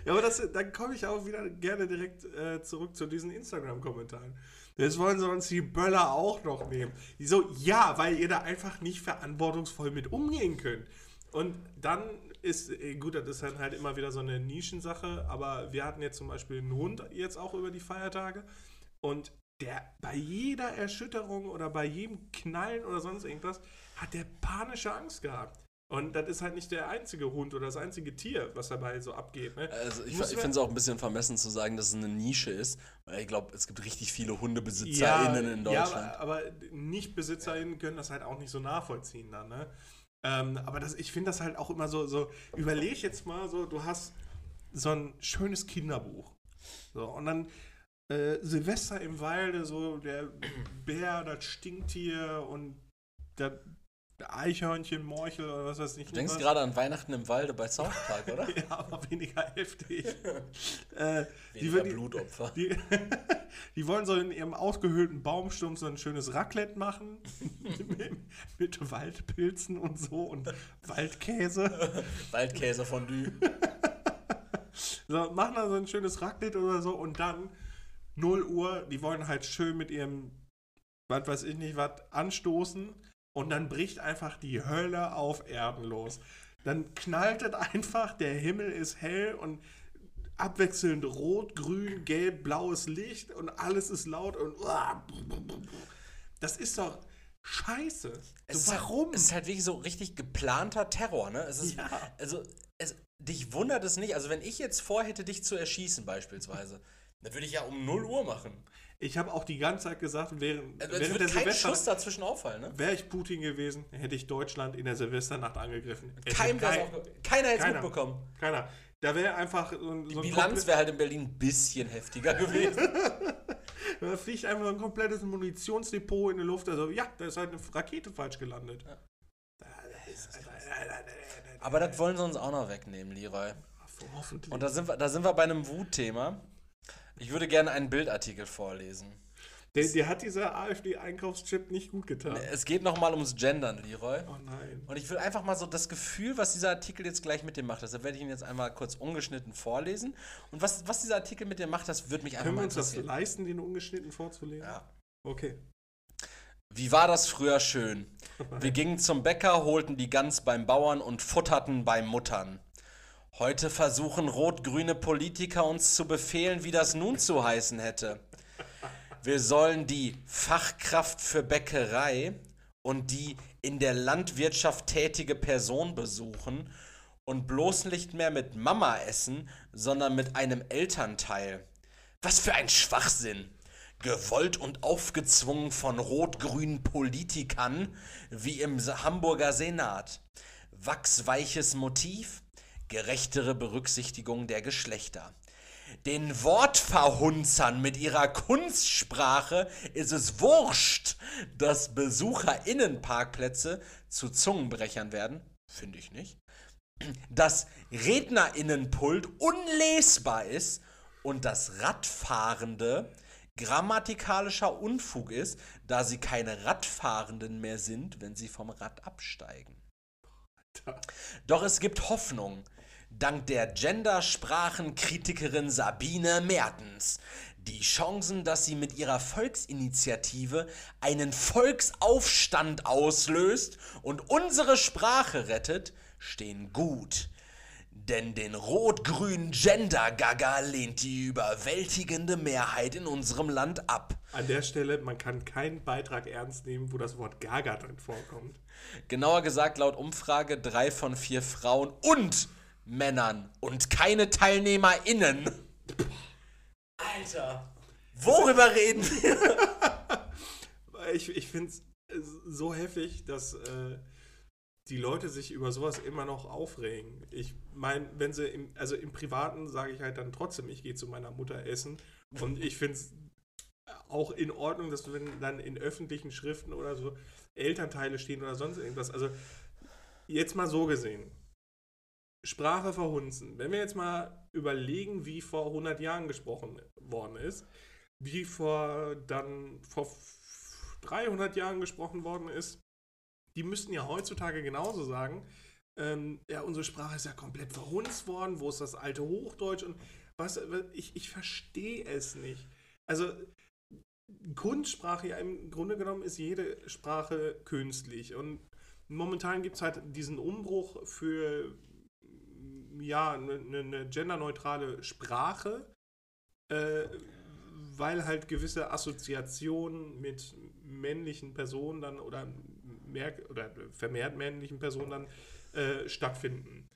Ja, aber das, dann komme ich auch wieder gerne direkt äh, zurück zu diesen Instagram-Kommentaren. Jetzt wollen sie uns die Böller auch noch nehmen. Die so, ja, weil ihr da einfach nicht verantwortungsvoll mit umgehen könnt. Und dann ist, äh, gut, das ist dann halt immer wieder so eine Nischensache, aber wir hatten jetzt zum Beispiel einen Hund jetzt auch über die Feiertage. Und der bei jeder Erschütterung oder bei jedem Knallen oder sonst irgendwas hat der panische Angst gehabt. Und das ist halt nicht der einzige Hund oder das einzige Tier, was dabei so abgeht. Ne? Also ich, ich finde es auch ein bisschen vermessen zu sagen, dass es eine Nische ist, weil ich glaube, es gibt richtig viele HundebesitzerInnen ja, in Deutschland. Ja, aber, aber Nicht-BesitzerInnen können das halt auch nicht so nachvollziehen dann, ne? Ähm, aber das, ich finde das halt auch immer so, so, überleg jetzt mal so, du hast so ein schönes Kinderbuch. So, und dann äh, Silvester im Walde, so der Bär, das Stinktier und der Eichhörnchen, Morchel oder was weiß ich. Du denkst was. gerade an Weihnachten im Walde bei South Park, oder? ja, aber weniger heftig. äh, weniger die, Blutopfer. Die, die, wollen so in ihrem ausgehöhlten Baumsturm so ein schönes Raclette machen. mit, mit, Waldpilzen und so und Waldkäse. Waldkäse-Fondue. so, machen dann so ein schönes Raclette oder so und dann 0 Uhr, die wollen halt schön mit ihrem, was weiß ich nicht, was anstoßen und dann bricht einfach die Hölle auf Erden los. Dann knallt es einfach, der Himmel ist hell und abwechselnd rot, grün, gelb, blaues Licht und alles ist laut und das ist doch scheiße. Es so, warum? Halt, es ist halt wirklich so richtig geplanter Terror, ne? Es ist, ja. Also, es, dich wundert es nicht. Also, wenn ich jetzt vorhätte, dich zu erschießen, beispielsweise, dann würde ich ja um 0 Uhr machen. Ich habe auch die ganze Zeit gesagt, während, also, während der Silvester, Schuss dazwischen auffallen, ne? Wäre ich Putin gewesen, hätte ich Deutschland in der Silvesternacht angegriffen. Kein, kein, keiner hätte es mitbekommen. Keiner. Da wäre einfach so, Die so ein Bilanz wäre halt in Berlin ein bisschen heftiger gewesen. da fliegt einfach so ein komplettes Munitionsdepot in die Luft. Also, ja, da ist halt eine Rakete falsch gelandet. Ja. Aber das wollen sie uns auch noch wegnehmen, Leroy. Hoffentlich. Und da sind wir, da sind wir bei einem Wutthema. Ich würde gerne einen Bildartikel vorlesen. Der, der hat dieser AfD-Einkaufschip nicht gut getan. Es geht nochmal ums Gendern, Leroy. Oh nein. Und ich will einfach mal so das Gefühl, was dieser Artikel jetzt gleich mit dir macht, deshalb werde ich ihn jetzt einmal kurz ungeschnitten vorlesen. Und was, was dieser Artikel mit dir macht, das würde mich einfach Können mal interessieren. Können wir uns das leisten, den ungeschnitten vorzulesen? Ja. Okay. Wie war das früher schön? Wir gingen zum Bäcker, holten die Gans beim Bauern und futterten bei Muttern. Heute versuchen rot-grüne Politiker uns zu befehlen, wie das nun zu heißen hätte. Wir sollen die Fachkraft für Bäckerei und die in der Landwirtschaft tätige Person besuchen und bloß nicht mehr mit Mama essen, sondern mit einem Elternteil. Was für ein Schwachsinn! Gewollt und aufgezwungen von rot-grünen Politikern wie im Hamburger Senat. Wachsweiches Motiv? Gerechtere Berücksichtigung der Geschlechter. Den Wortverhunzern mit ihrer Kunstsprache ist es wurscht, dass BesucherInnenparkplätze zu Zungenbrechern werden. Finde ich nicht. Dass RednerInnenpult unlesbar ist und dass Radfahrende grammatikalischer Unfug ist, da sie keine Radfahrenden mehr sind, wenn sie vom Rad absteigen. Doch es gibt Hoffnung dank der Gendersprachenkritikerin Sabine Mertens. Die Chancen, dass sie mit ihrer Volksinitiative einen Volksaufstand auslöst und unsere Sprache rettet, stehen gut. Denn den rot-grünen Gender-Gaga lehnt die überwältigende Mehrheit in unserem Land ab. An der Stelle, man kann keinen Beitrag ernst nehmen, wo das Wort Gaga drin vorkommt. Genauer gesagt, laut Umfrage drei von vier Frauen und Männern und keine TeilnehmerInnen. Alter, worüber reden wir? ich ich finde es so heftig, dass äh, die Leute sich über sowas immer noch aufregen. Ich meine, wenn sie im, also im Privaten sage ich halt dann trotzdem, ich gehe zu meiner Mutter essen. Und ich finde es auch in Ordnung, dass wenn dann in öffentlichen Schriften oder so Elternteile stehen oder sonst irgendwas. Also jetzt mal so gesehen. Sprache verhunzen. Wenn wir jetzt mal überlegen, wie vor 100 Jahren gesprochen worden ist, wie vor dann vor 300 Jahren gesprochen worden ist, die müssten ja heutzutage genauso sagen, ähm, ja, unsere Sprache ist ja komplett verhunzt worden, wo ist das alte Hochdeutsch und was, ich, ich verstehe es nicht. Also Kunstsprache, ja, im Grunde genommen ist jede Sprache künstlich und momentan gibt es halt diesen Umbruch für ja, eine, eine genderneutrale Sprache, äh, weil halt gewisse Assoziationen mit männlichen Personen dann oder, mehr, oder vermehrt männlichen Personen dann äh, stattfinden.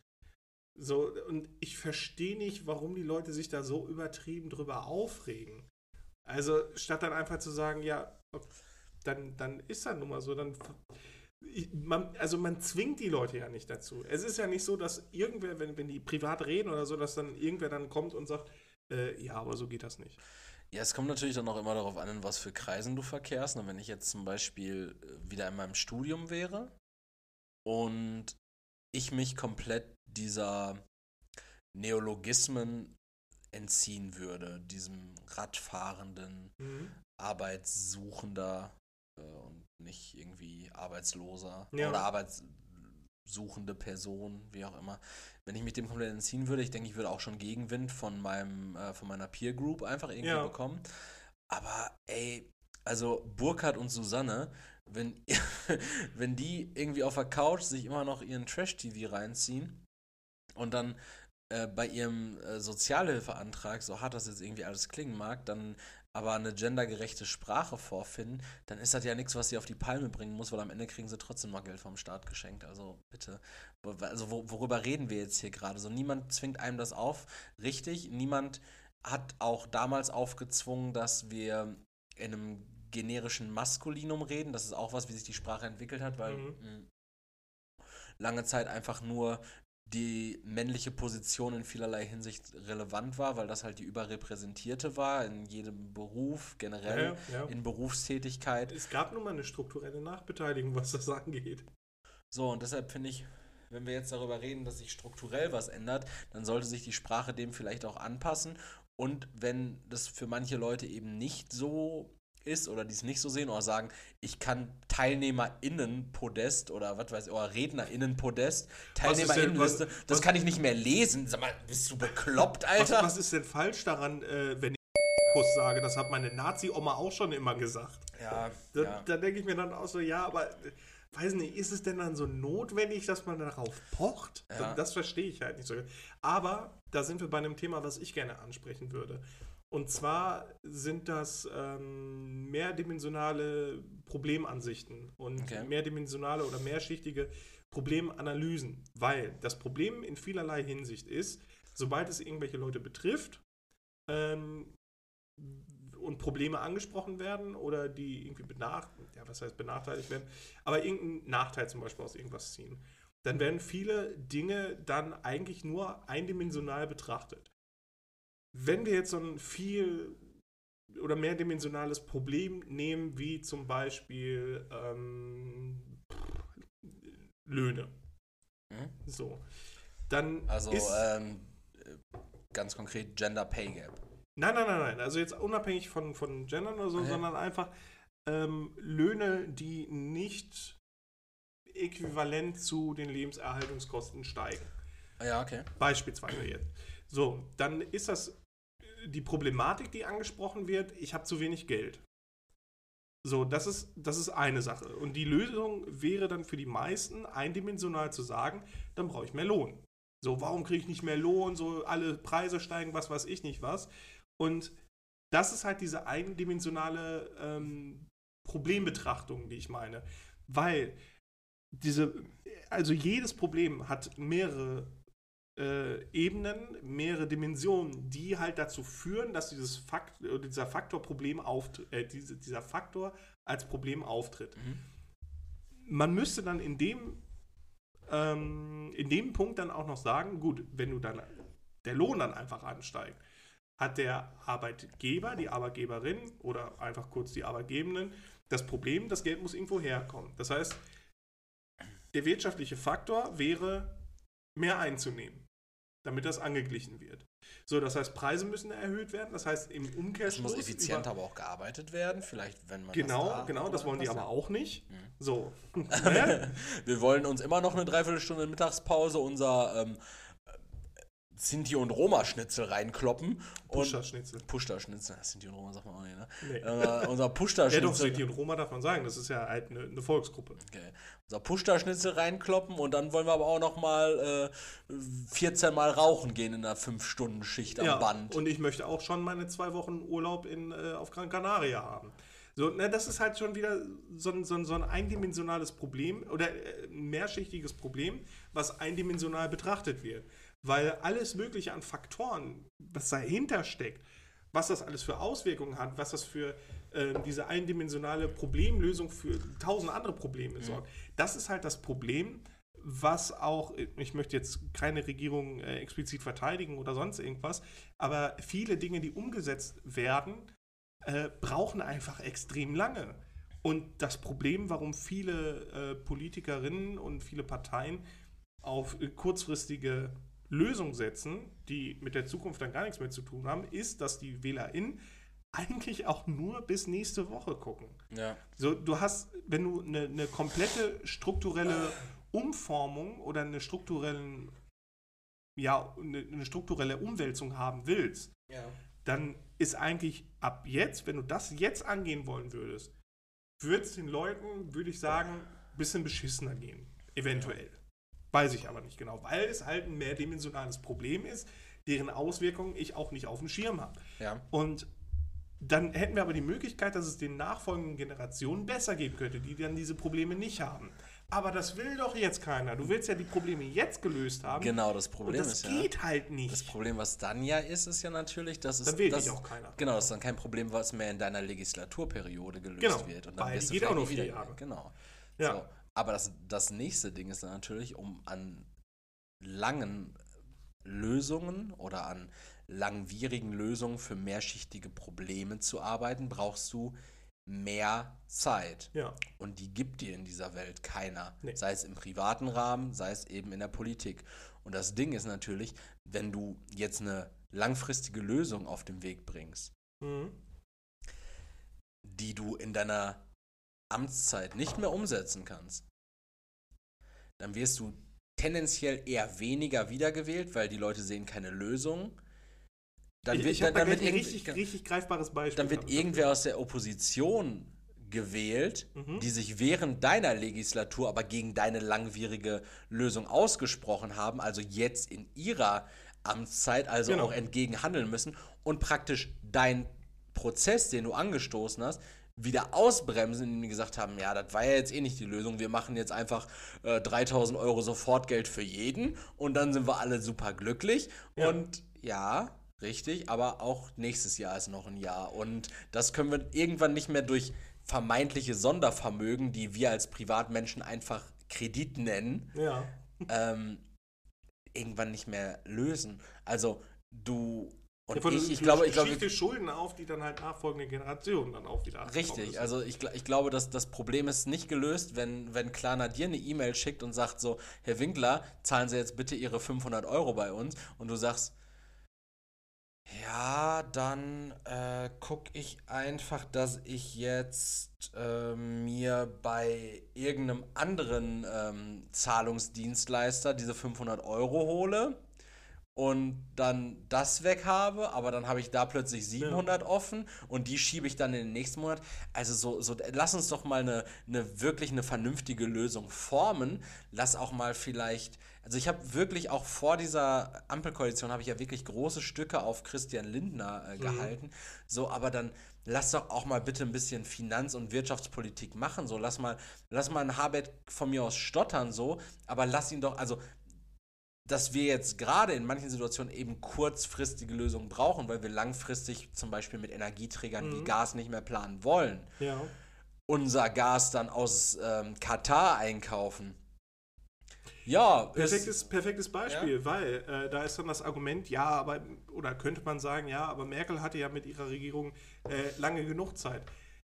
So, und ich verstehe nicht, warum die Leute sich da so übertrieben drüber aufregen. Also, statt dann einfach zu sagen, ja, dann, dann ist das nun mal so, dann. Man, also man zwingt die Leute ja nicht dazu. Es ist ja nicht so, dass irgendwer, wenn, wenn die privat reden oder so, dass dann irgendwer dann kommt und sagt, äh, ja, aber so geht das nicht. Ja, es kommt natürlich dann auch immer darauf an, in was für Kreisen du verkehrst. Und wenn ich jetzt zum Beispiel äh, wieder in meinem Studium wäre und ich mich komplett dieser Neologismen entziehen würde, diesem radfahrenden, mhm. Arbeitssuchender äh, und nicht irgendwie Arbeitsloser ja. oder Arbeitssuchende Person, wie auch immer. Wenn ich mich dem komplett entziehen würde, ich denke, ich würde auch schon Gegenwind von meinem, äh, von meiner Peer Group einfach irgendwie ja. bekommen. Aber ey, also Burkhard und Susanne, wenn, wenn die irgendwie auf der Couch sich immer noch ihren Trash-TV reinziehen und dann äh, bei ihrem äh, Sozialhilfeantrag, so hart das jetzt irgendwie alles klingen mag, dann aber eine gendergerechte Sprache vorfinden, dann ist das ja nichts, was sie auf die Palme bringen muss, weil am Ende kriegen sie trotzdem mal Geld vom Staat geschenkt. Also bitte. Also worüber reden wir jetzt hier gerade? So niemand zwingt einem das auf. Richtig, niemand hat auch damals aufgezwungen, dass wir in einem generischen Maskulinum reden. Das ist auch was, wie sich die Sprache entwickelt hat, weil mhm. lange Zeit einfach nur die männliche Position in vielerlei Hinsicht relevant war, weil das halt die überrepräsentierte war in jedem Beruf, generell ja, ja. in Berufstätigkeit. Es gab nun mal eine strukturelle Nachbeteiligung, was das angeht. So, und deshalb finde ich, wenn wir jetzt darüber reden, dass sich strukturell was ändert, dann sollte sich die Sprache dem vielleicht auch anpassen. Und wenn das für manche Leute eben nicht so ist oder die es nicht so sehen oder sagen, ich kann TeilnehmerInnen-Podest oder was weiß ich, oder RednerInnen-Podest, TeilnehmerInnen-Liste, das kann ich nicht mehr lesen. Sag mal, bist du bekloppt, Alter? Was, was ist denn falsch daran, äh, wenn ich Kuss sage? Das hat meine Nazi-Oma auch schon immer gesagt. Ja. Da, ja. da denke ich mir dann auch so, ja, aber äh, weiß nicht, ist es denn dann so notwendig, dass man darauf pocht? Ja. Das, das verstehe ich halt nicht so. Aber da sind wir bei einem Thema, was ich gerne ansprechen würde. Und zwar sind das ähm, mehrdimensionale Problemansichten und okay. mehrdimensionale oder mehrschichtige Problemanalysen, weil das Problem in vielerlei Hinsicht ist, sobald es irgendwelche Leute betrifft ähm, und Probleme angesprochen werden oder die irgendwie benachteiligt, ja, was heißt benachteiligt werden, aber irgendeinen Nachteil zum Beispiel aus irgendwas ziehen, dann werden viele Dinge dann eigentlich nur eindimensional betrachtet wenn wir jetzt so ein viel oder mehrdimensionales Problem nehmen, wie zum Beispiel ähm, Löhne. Mhm. So. Dann also ähm, ganz konkret Gender Pay Gap. Nein, nein, nein, nein. Also jetzt unabhängig von, von Gendern oder so, okay. sondern einfach ähm, Löhne, die nicht äquivalent zu den Lebenserhaltungskosten steigen. Ja, okay. Beispielsweise jetzt. So, dann ist das die Problematik, die angesprochen wird, ich habe zu wenig Geld. So, das ist, das ist eine Sache. Und die Lösung wäre dann für die meisten eindimensional zu sagen, dann brauche ich mehr Lohn. So, warum kriege ich nicht mehr Lohn? So, alle Preise steigen, was weiß ich nicht was. Und das ist halt diese eindimensionale ähm, Problembetrachtung, die ich meine. Weil diese, also jedes Problem hat mehrere äh, Ebenen, mehrere Dimensionen, die halt dazu führen, dass dieses Fakt, dieser Faktor Problem auftritt, äh, diese, dieser Faktor als Problem auftritt. Mhm. Man müsste dann in dem, ähm, in dem Punkt dann auch noch sagen, gut, wenn du dann der Lohn dann einfach ansteigt, hat der Arbeitgeber, die Arbeitgeberin oder einfach kurz die Arbeitgebenden das Problem, das Geld muss irgendwo herkommen. Das heißt, der wirtschaftliche Faktor wäre mehr einzunehmen, damit das angeglichen wird. So, das heißt, Preise müssen erhöht werden. Das heißt, im Umkehrschluss. Es muss effizienter aber auch gearbeitet werden, vielleicht, wenn man. Genau, das da genau, das wollen die aber auch nicht. Mhm. So. Wir wollen uns immer noch eine Dreiviertelstunde Mittagspause unser ähm, Sinti und Roma-Schnitzel reinkloppen. Pushta-Schnitzel. Pushta-Schnitzel. Sinti und Roma sagt man auch nicht, ne? Nee. Äh, unser Ja, Pushta-Schnitzel. doch, Sinti und Roma darf man sagen. Das ist ja halt eine, eine Volksgruppe. Okay. Unser Pushta-Schnitzel reinkloppen und dann wollen wir aber auch noch mal äh, 14 Mal rauchen gehen in einer 5-Stunden-Schicht am ja, Band. und ich möchte auch schon meine zwei Wochen Urlaub in, äh, auf Gran Canaria haben. So, ne, das ist halt schon wieder so ein, so ein, so ein eindimensionales Problem oder äh, ein mehrschichtiges Problem, was eindimensional betrachtet wird. Weil alles Mögliche an Faktoren, was dahinter steckt, was das alles für Auswirkungen hat, was das für äh, diese eindimensionale Problemlösung für tausend andere Probleme sorgt. Das ist halt das Problem, was auch, ich möchte jetzt keine Regierung äh, explizit verteidigen oder sonst irgendwas, aber viele Dinge, die umgesetzt werden, äh, brauchen einfach extrem lange. Und das Problem, warum viele äh, Politikerinnen und viele Parteien auf äh, kurzfristige Lösungen setzen, die mit der Zukunft dann gar nichts mehr zu tun haben, ist, dass die WählerInnen eigentlich auch nur bis nächste Woche gucken. ja. So, du hast, wenn du eine, eine komplette strukturelle Umformung oder eine strukturellen, ja, eine, eine strukturelle Umwälzung haben willst, ja. dann ist eigentlich ab jetzt, wenn du das jetzt angehen wollen würdest, würde es den Leuten, würde ich sagen, ein bisschen beschissener gehen. Eventuell. Weiß ich aber nicht genau, weil es halt ein mehrdimensionales Problem ist, deren Auswirkungen ich auch nicht auf dem Schirm habe. Ja. Und dann hätten wir aber die Möglichkeit, dass es den nachfolgenden Generationen besser geben könnte, die dann diese Probleme nicht haben. Aber das will doch jetzt keiner. Du willst ja die Probleme jetzt gelöst haben. Genau, das Problem das ist ja. geht halt nicht. Das Problem, was dann ja ist, ist ja natürlich, dass es. Dann wählt das, dich auch keiner. Genau, das ist dann kein Problem, was mehr in deiner Legislaturperiode gelöst Genau, wird. Und dann weil die geht auch nur vier Jahre. Genau. Ja. So, aber das, das nächste Ding ist dann natürlich, um an langen Lösungen oder an langwierigen Lösungen für mehrschichtige Probleme zu arbeiten, brauchst du mehr Zeit. ja. Und die gibt dir in dieser Welt keiner. Nee. Sei es im privaten Rahmen, sei es eben in der Politik. Und das Ding ist natürlich, wenn du jetzt eine langfristige Lösung auf den Weg bringst, Mhm. die du in deiner Amtszeit nicht mehr umsetzen kannst, dann wirst du tendenziell eher weniger wiedergewählt, weil die Leute sehen keine Lösung. Dann ich wird, ich dann, dann wird ein richtig, richtig greifbares Beispiel. dann wird irgendwer aus der Opposition gewählt, Mhm. die sich während deiner Legislatur aber gegen deine langwierige Lösung ausgesprochen haben, also jetzt in ihrer Amtszeit also Genau. auch entgegen handeln müssen und praktisch dein Prozess, den du angestoßen hast, wieder ausbremsen, indem die gesagt haben, ja, das war ja jetzt eh nicht die Lösung, wir machen jetzt einfach äh, 3000 Euro Sofortgeld für jeden und dann sind wir alle super glücklich Ja. und ja, richtig, aber auch nächstes Jahr ist noch ein Jahr und das können wir irgendwann nicht mehr durch vermeintliche Sondervermögen, die wir als Privatmenschen einfach Kredit nennen, Ja. ähm, irgendwann nicht mehr lösen. Also du und Ja, ich, ich glaube, ich glaube, Schulden auf, die dann halt nachfolgende Generationen dann auch wieder Richtig, also ich, ich glaube, dass das Problem ist nicht gelöst, wenn, wenn Klarna dir eine E-Mail schickt und sagt so, Herr Winkler, zahlen Sie jetzt bitte Ihre 500 Euro bei uns? Und du sagst, ja, dann äh, gucke ich einfach, dass ich jetzt äh, mir bei irgendeinem anderen ähm, Zahlungsdienstleister diese 500 Euro hole und dann das weg habe, aber dann habe ich da plötzlich 700 offen und die schiebe ich dann in den nächsten Monat. Also so, so lass uns doch mal eine, eine wirklich eine vernünftige Lösung formen. Lass auch mal vielleicht, also ich habe wirklich auch vor dieser Ampelkoalition habe ich ja wirklich große Stücke auf Christian Lindner äh, gehalten. So, aber dann lass doch auch mal bitte ein bisschen Finanz- und Wirtschaftspolitik machen. So, lass mal, lass mal einen Habeck von mir aus stottern, so, aber lass ihn doch, also dass wir jetzt gerade in manchen Situationen eben kurzfristige Lösungen brauchen, weil wir langfristig zum Beispiel mit Energieträgern wie Gas nicht mehr planen wollen. ja. Unser Gas dann aus ähm, Katar einkaufen. Ja, ist, Perfektes, perfektes Beispiel, weil äh, da ist dann das Argument, ja, aber, oder könnte man sagen, ja, aber Merkel hatte ja mit ihrer Regierung äh, lange genug Zeit.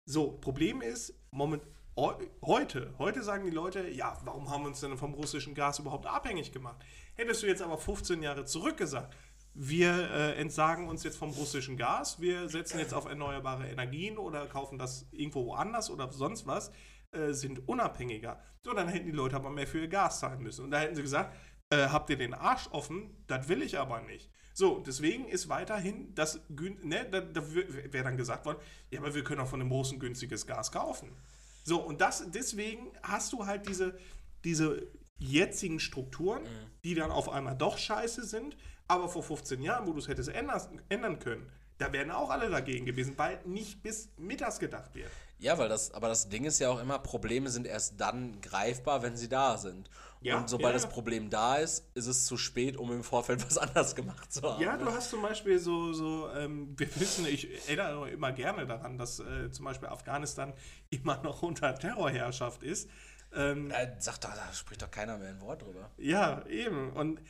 So, Problem ist, moment, heute, heute sagen die Leute, ja, warum haben wir uns denn vom russischen Gas überhaupt abhängig gemacht? Hättest du jetzt aber 15 Jahre zurück gesagt, wir äh, entsagen uns jetzt vom russischen Gas, wir setzen jetzt auf erneuerbare Energien oder kaufen das irgendwo woanders oder sonst was, äh, sind unabhängiger. So, dann hätten die Leute aber mehr für ihr Gas zahlen müssen. Und da hätten sie gesagt, äh, habt ihr den Arsch offen? Das will ich aber nicht. So, deswegen ist weiterhin das, ne, da, da wäre dann gesagt worden, ja, aber wir können auch von dem großen günstiges Gas kaufen. So, und das, deswegen hast du halt diese, diese jetzigen Strukturen, mhm. die dann auf einmal doch scheiße sind, aber vor 15 Jahren, wo du es hättest ändern, ändern können, da wären auch alle dagegen gewesen, weil nicht bis mittags gedacht wird. Ja, weil das, aber das Ding ist ja auch immer, Probleme sind erst dann greifbar, wenn sie da sind. Ja, und sobald ja. das Problem da ist, ist es zu spät, um im Vorfeld was anders gemacht zu haben. Ja, du hast zum Beispiel so, so ähm, wir wissen, ich erinnere immer gerne daran, dass äh, zum Beispiel Afghanistan immer noch unter Terrorherrschaft ist. Ähm, äh, sag doch, da spricht doch keiner mehr ein Wort drüber. Ja, eben. Und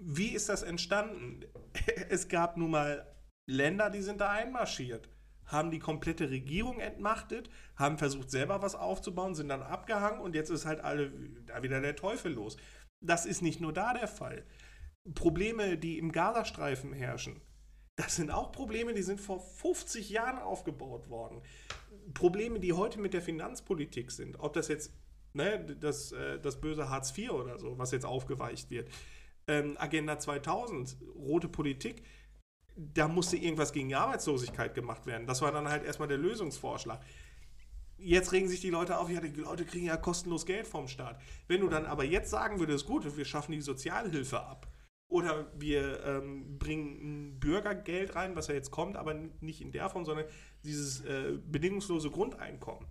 wie ist das entstanden? es gab nun mal Länder, die sind da einmarschiert haben die komplette Regierung entmachtet, haben versucht selber was aufzubauen, sind dann abgehangen und jetzt ist halt alle da wieder der Teufel los. Das ist nicht nur da der Fall. Probleme, die im Gazastreifen herrschen, das sind auch Probleme, die sind vor 50 Jahren aufgebaut worden. Probleme, die heute mit der Finanzpolitik sind, ob das jetzt ne, das, äh, das böse Hartz IV oder so, was jetzt aufgeweicht wird, ähm, Agenda 2000, rote Politik, da musste irgendwas gegen die Arbeitslosigkeit gemacht werden. Das war dann halt erstmal der Lösungsvorschlag. Jetzt regen sich die Leute auf, ja, die Leute kriegen ja kostenlos Geld vom Staat. Wenn du dann aber jetzt sagen würdest, gut, wir schaffen die Sozialhilfe ab oder wir ähm, bringen ein Bürgergeld rein, was ja jetzt kommt, aber nicht in der Form, sondern dieses äh, bedingungslose Grundeinkommen.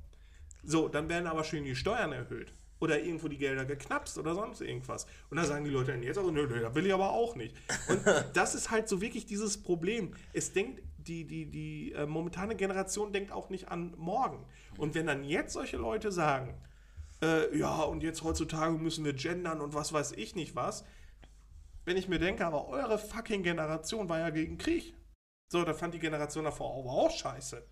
So, dann werden aber schön die Steuern erhöht oder irgendwo die Gelder geknapst oder sonst irgendwas. Und da sagen die Leute dann jetzt auch, nö, nö, da will ich aber auch nicht. Und das ist halt so wirklich dieses Problem. Es denkt, die, die, die äh, momentane Generation denkt auch nicht an morgen. Und wenn dann jetzt solche Leute sagen, äh, ja, und jetzt heutzutage müssen wir gendern und was weiß ich nicht was, wenn ich mir denke, aber eure fucking Generation war ja gegen Krieg. So, da fand die Generation davor aber auch scheiße.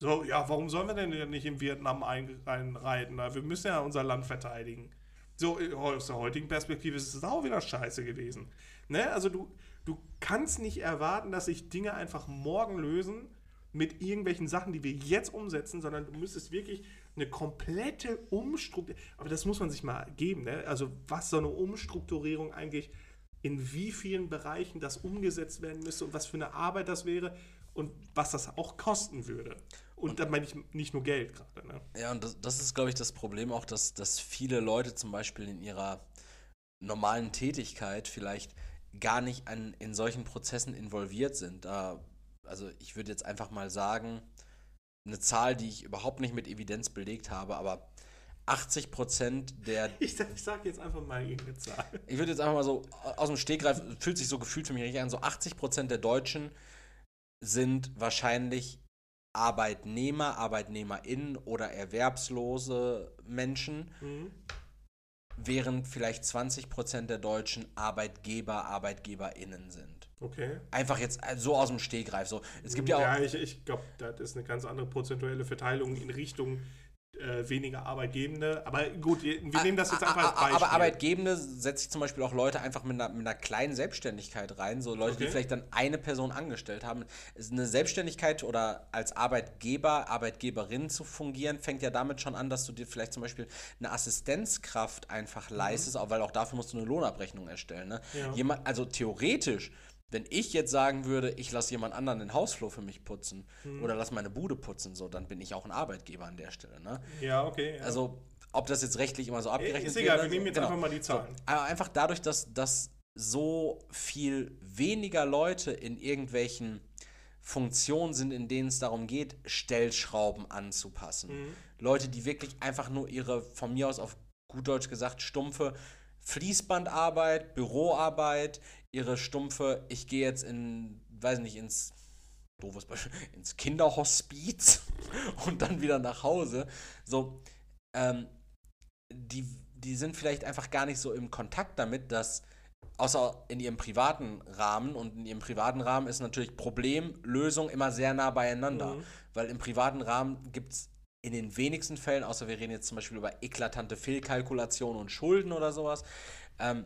So, ja, warum sollen wir denn nicht in Vietnam einreiten? Wir müssen ja unser Land verteidigen. So, aus der heutigen Perspektive ist es auch wieder scheiße gewesen. Ne? Also du, du kannst nicht erwarten, dass sich Dinge einfach morgen lösen mit irgendwelchen Sachen, die wir jetzt umsetzen, sondern du müsstest wirklich eine komplette Umstrukturierung, aber das muss man sich mal geben, ne? also was so eine Umstrukturierung eigentlich, in wie vielen Bereichen das umgesetzt werden müsste und was für eine Arbeit das wäre und was das auch kosten würde. Und, und da meine ich nicht nur Geld gerade. Ne? Ja, und das, das ist, glaube ich, das Problem auch, dass, dass viele Leute zum Beispiel in ihrer normalen Tätigkeit vielleicht gar nicht an, in solchen Prozessen involviert sind. Da, also ich würde jetzt einfach mal sagen, eine Zahl, die ich überhaupt nicht mit Evidenz belegt habe, aber 80 Prozent der. Ich, sage jetzt einfach mal irgendeine Zahl. Ich würde jetzt einfach mal so aus dem Stegreif, fühlt sich so gefühlt für mich richtig an, so 80 Prozent der Deutschen sind wahrscheinlich Arbeitnehmer, ArbeitnehmerInnen oder erwerbslose Menschen, mhm. während vielleicht 20% der Deutschen Arbeitgeber, ArbeitgeberInnen sind. Okay. Einfach jetzt äh, so aus dem Stegreif. So. Es gibt ja, ja auch. Ja, ich, ich glaube, das ist eine ganz andere prozentuelle Verteilung in Richtung äh, weniger Arbeitgebende. Aber gut, wir nehmen das jetzt einfach als Beispiel. Aber Arbeitgebende setze ich zum Beispiel auch Leute einfach mit einer, mit einer kleinen Selbstständigkeit rein. So Leute, okay. die vielleicht dann eine Person angestellt haben. Eine Selbstständigkeit oder als Arbeitgeber, Arbeitgeberin zu fungieren, fängt ja damit schon an, dass du dir vielleicht zum Beispiel eine Assistenzkraft einfach mhm. leistest, mhm. weil auch dafür musst du eine Lohnabrechnung erstellen. Ne? Ja. Jemand, also theoretisch wenn ich jetzt sagen würde, ich lasse jemand anderen den Hausflur für mich putzen hm. oder lasse meine Bude putzen, so, dann bin ich auch ein Arbeitgeber an der Stelle. Ne? Ja, okay. Ja. Also, ob das jetzt rechtlich immer so abgerechnet wird. Ist egal, wir nehmen jetzt genau. einfach mal die Zahlen. So, aber einfach dadurch, dass, dass so viel weniger Leute in irgendwelchen Funktionen sind, in denen es darum geht, Stellschrauben anzupassen. Mhm. Leute, die wirklich einfach nur ihre, von mir aus auf gut Deutsch gesagt, stumpfe Fließbandarbeit, Büroarbeit, ihre stumpfe, ich gehe jetzt in, weiß nicht, ins doofes Beispiel, ins Kinderhospiz und dann wieder nach Hause. So, ähm, die, die sind vielleicht einfach gar nicht so im Kontakt damit, dass außer in ihrem privaten Rahmen und in ihrem privaten Rahmen ist natürlich Problem, Lösung immer sehr nah beieinander. Mhm. Weil im privaten Rahmen gibt es in den wenigsten Fällen, außer wir reden jetzt zum Beispiel über eklatante Fehlkalkulation und Schulden oder sowas, ähm,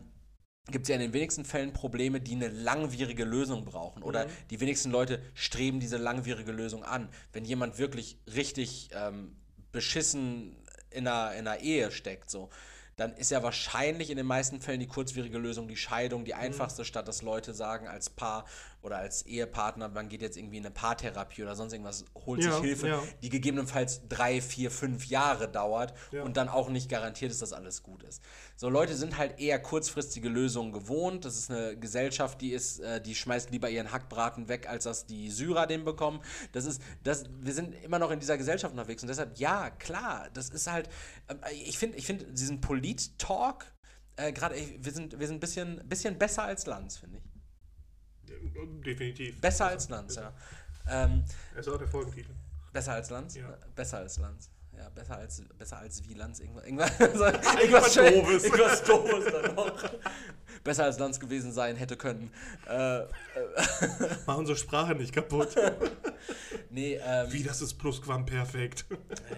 gibt es ja in den wenigsten Fällen Probleme, die eine langwierige Lösung brauchen. Oder mhm. die wenigsten Leute streben diese langwierige Lösung an. Wenn jemand wirklich richtig ähm, beschissen in einer, in einer Ehe steckt, so, dann ist ja wahrscheinlich in den meisten Fällen die kurzwierige Lösung die Scheidung, die einfachste, statt dass Leute sagen als Paar oder als Ehepartner, man geht jetzt irgendwie in eine Paartherapie oder sonst irgendwas, holt Ja, sich Hilfe, ja. die gegebenenfalls drei, vier, fünf Jahre dauert Ja. und dann auch nicht garantiert ist, dass alles gut ist. So Leute sind halt eher kurzfristige Lösungen gewohnt. Das ist eine Gesellschaft, die ist, äh, die schmeißt lieber ihren Hackbraten weg, als dass die Syrer den bekommen. Das ist, das, wir sind immer noch in dieser Gesellschaft unterwegs und deshalb, ja, klar, das ist halt, äh, ich finde, ich finde diesen Polit-Talk, äh, gerade, wir sind, wir sind ein bisschen, bisschen besser als Lanz, finde ich. Definitiv. Besser als Lanz, ja. Ähm, ist auch der Folgentitel. Besser als Lanz? Ja. Besser als Lanz. Ja, besser als, besser als wie Lanz. Irgendwas, irgendwas, irgendwas, Irgendwas Doofes. Irgendwas Doofes dann noch. Besser als Lanz gewesen sein hätte können. Äh, äh, Mach unsere Sprache nicht kaputt. nee, ähm, Wie, das ist Plusquamperfekt.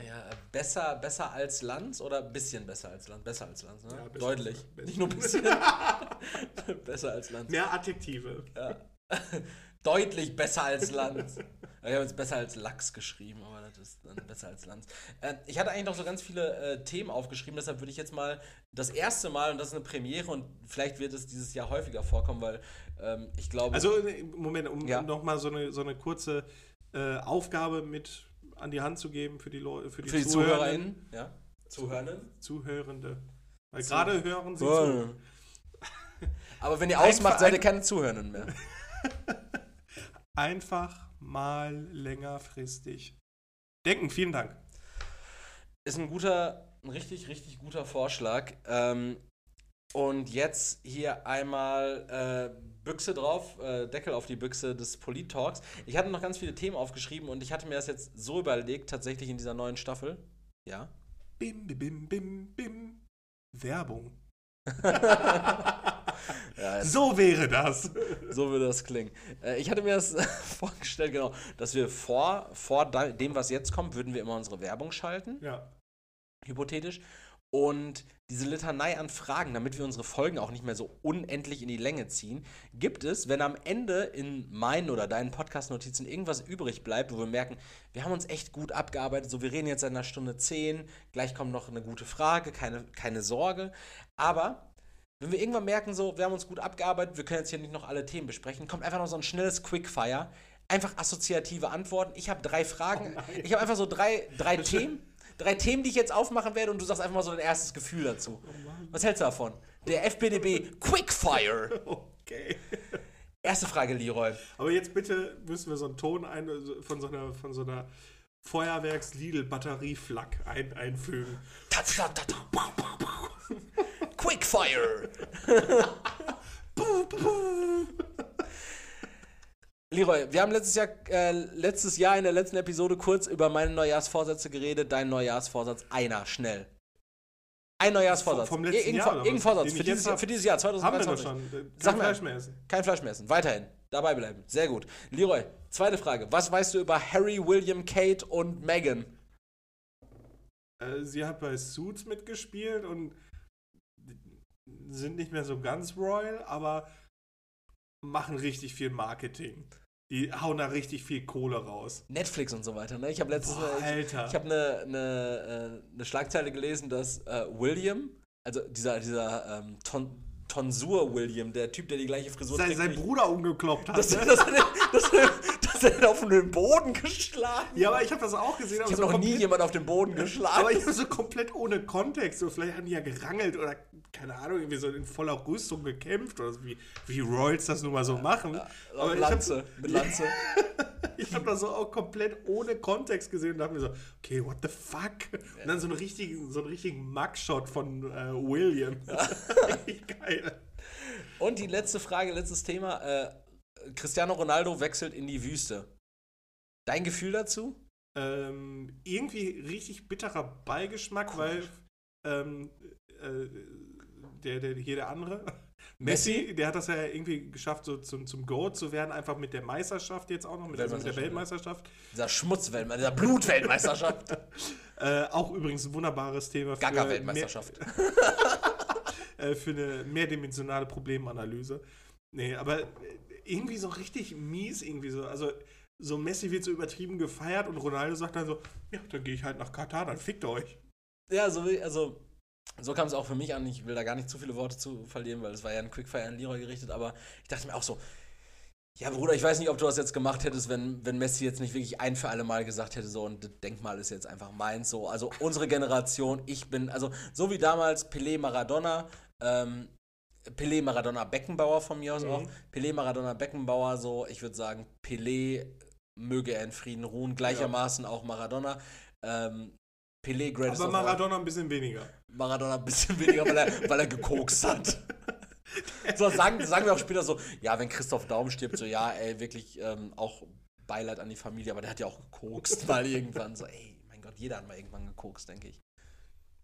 ja, besser, besser als Lanz oder ein bisschen besser als Lanz? Besser als Lanz, ne? Ja, Deutlich. Nicht nur ein bisschen. besser als Lanz. Mehr Adjektive. Ja. Deutlich besser als Lanz. Ich habe jetzt besser als Lachs geschrieben, aber das ist dann besser als Lanz. Äh, ich hatte eigentlich noch so ganz viele äh, Themen aufgeschrieben, deshalb würde ich jetzt mal das erste Mal, und das ist eine Premiere und vielleicht wird es dieses Jahr häufiger vorkommen, weil ähm, ich glaube. Also, äh, Moment, um Ja. nochmal so eine, so eine kurze äh, Aufgabe mit an die Hand zu geben für die, Leu für die, für die Zuhörerinnen, ZuhörerInnen, ja? Zuhörenden? Zuhörende. Weil gerade hören sie zu. Aber wenn ihr Ein ausmacht, seid ihr keine Zuhörenden mehr. Einfach mal längerfristig denken. Vielen Dank. Ist ein guter, ein richtig, richtig guter Vorschlag. Ähm, und jetzt hier einmal äh, Büchse drauf, äh, Deckel auf die Büchse des Polit-Talks. Ich hatte noch ganz viele Themen aufgeschrieben und ich hatte mir das jetzt so überlegt, tatsächlich in dieser neuen Staffel. Ja. Bim, bim, bim, bim, bim. Werbung. ja So wäre das. so würde das klingen. Äh, ich hatte mir das vorgestellt, genau, dass wir vor, vor dem, was jetzt kommt, würden wir immer unsere Werbung schalten. Ja. hypothetisch. Und diese Litanei an Fragen, damit wir unsere Folgen auch nicht mehr so unendlich in die Länge ziehen, gibt es, wenn am Ende in meinen oder deinen Podcast-Notizen irgendwas übrig bleibt, wo wir merken, wir haben uns echt gut abgearbeitet, so wir reden jetzt seit einer Stunde zehn, gleich kommt noch eine gute Frage, keine, keine Sorge. Aber wenn wir irgendwann merken, so, wir haben uns gut abgearbeitet, wir können jetzt hier nicht noch alle Themen besprechen, kommt einfach noch so ein schnelles Quickfire, einfach assoziative Antworten. Ich habe drei Fragen, ich habe einfach so drei, drei Themen, drei Themen, die ich jetzt aufmachen werde und du sagst einfach mal so dein erstes Gefühl dazu. Was hältst du davon? Der FBDB Quickfire. Okay. Erste Frage, Leroy. Aber jetzt bitte müssen wir so einen Ton ein, von so einer, von so einer Feuerwerks-Lidl-Batterieflak ein, einfügen. Quickfire. Puh, puh. Leroy, wir haben letztes Jahr, äh, letztes Jahr in der letzten Episode kurz über meine Neujahrsvorsätze geredet. Dein Neujahrsvorsatz, einer, schnell. Ein Neujahrsvorsatz. Vom letzten Irgendein Jahr, irgendein Vorsatz für dieses, hab? für dieses Jahr, Haben wir doch 2023. schon. Kein Sag. Fleisch mehr essen. Kein Fleisch mehr essen. Weiterhin. Dabei bleiben. Sehr gut. Leroy, zweite Frage. Was weißt du über Harry, William, Kate und Meghan? Äh, sie hat bei Suits mitgespielt und sind nicht mehr so ganz royal, aber machen richtig viel Marketing. Die hauen da richtig viel Kohle raus. Netflix und so weiter, ne? Ich habe letztens Boah, ich, Alter. ich habe eine, eine, äh, eine Schlagzeile gelesen, dass äh, William, also dieser, dieser ähm, Ton, Tonsur William, der Typ, der die gleiche Frisur sein, trägt sein ich, Bruder umgekloppt hat. dass, ne? dass, er, den- dass, er, dass er den auf den Boden geschlagen Ja, aber ich habe das auch gesehen. aber Ich habe so noch nie jemand auf den Boden geschlagen. Aber ich habe so komplett ohne Kontext. So, vielleicht haben die ja gerangelt oder keine Ahnung, irgendwie so in voller Rüstung gekämpft oder so, wie, wie Royals das nun mal so machen. Aber mit ich habe Lanze, mit Lanze. ich hab das so auch komplett ohne Kontext gesehen und dachte mir so, okay, what the fuck? Und dann so einen richtigen, so einen richtigen Mugshot von äh, William. Richtig geil. Und die letzte Frage, letztes Thema. Äh, Cristiano Ronaldo wechselt in die Wüste. Dein Gefühl dazu? Ähm, irgendwie richtig bitterer Beigeschmack, weil ähm, äh, der, der, hier der andere, Messi, Messi? der hat das ja irgendwie geschafft, so zum, zum Goat zu werden, einfach mit der Meisterschaft jetzt auch noch, mit, also mit der Weltmeisterschaft. Dieser Schmutzweltmeisterschaft, dieser Blutweltmeisterschaft. Äh, auch übrigens ein wunderbares Thema für, Gaga-Weltmeisterschaft. Mehr, äh, für eine mehrdimensionale Problemanalyse. Nee, aber irgendwie so richtig mies, irgendwie so. Also, so Messi wird so übertrieben gefeiert und Ronaldo sagt dann so: Ja, dann gehe ich halt nach Katar, dann fickt euch. Ja, so also so kam es auch für mich an. Ich will da gar nicht zu viele Worte zu verlieren, weil es war ja ein Quickfire an Leroy gerichtet, aber ich dachte mir auch so, ja, Bruder, ich weiß nicht, ob du das jetzt gemacht hättest, wenn, wenn Messi jetzt nicht wirklich ein für alle Mal gesagt hätte, so, und das Denkmal ist jetzt einfach meins, so. Also unsere Generation, ich bin, also so wie damals Pelé, Maradona, ähm, Pelé, Maradona, Beckenbauer von mir aus Mhm. auch. Pelé, Maradona, Beckenbauer, so, ich würde sagen, Pelé möge er in Frieden ruhen, gleichermaßen auch Maradona. Ähm, Pelé, greatest Aber. Maradona ein bisschen weniger. Maradona ein bisschen weniger, weil er, weil er gekokst hat. So, sagen, sagen wir auch später so, ja, wenn Christoph Daum stirbt, so, ja, ey, wirklich ähm, auch Beileid an die Familie, aber der hat ja auch gekokst mal irgendwann. So, ey, mein Gott, jeder hat mal irgendwann gekokst, denke ich.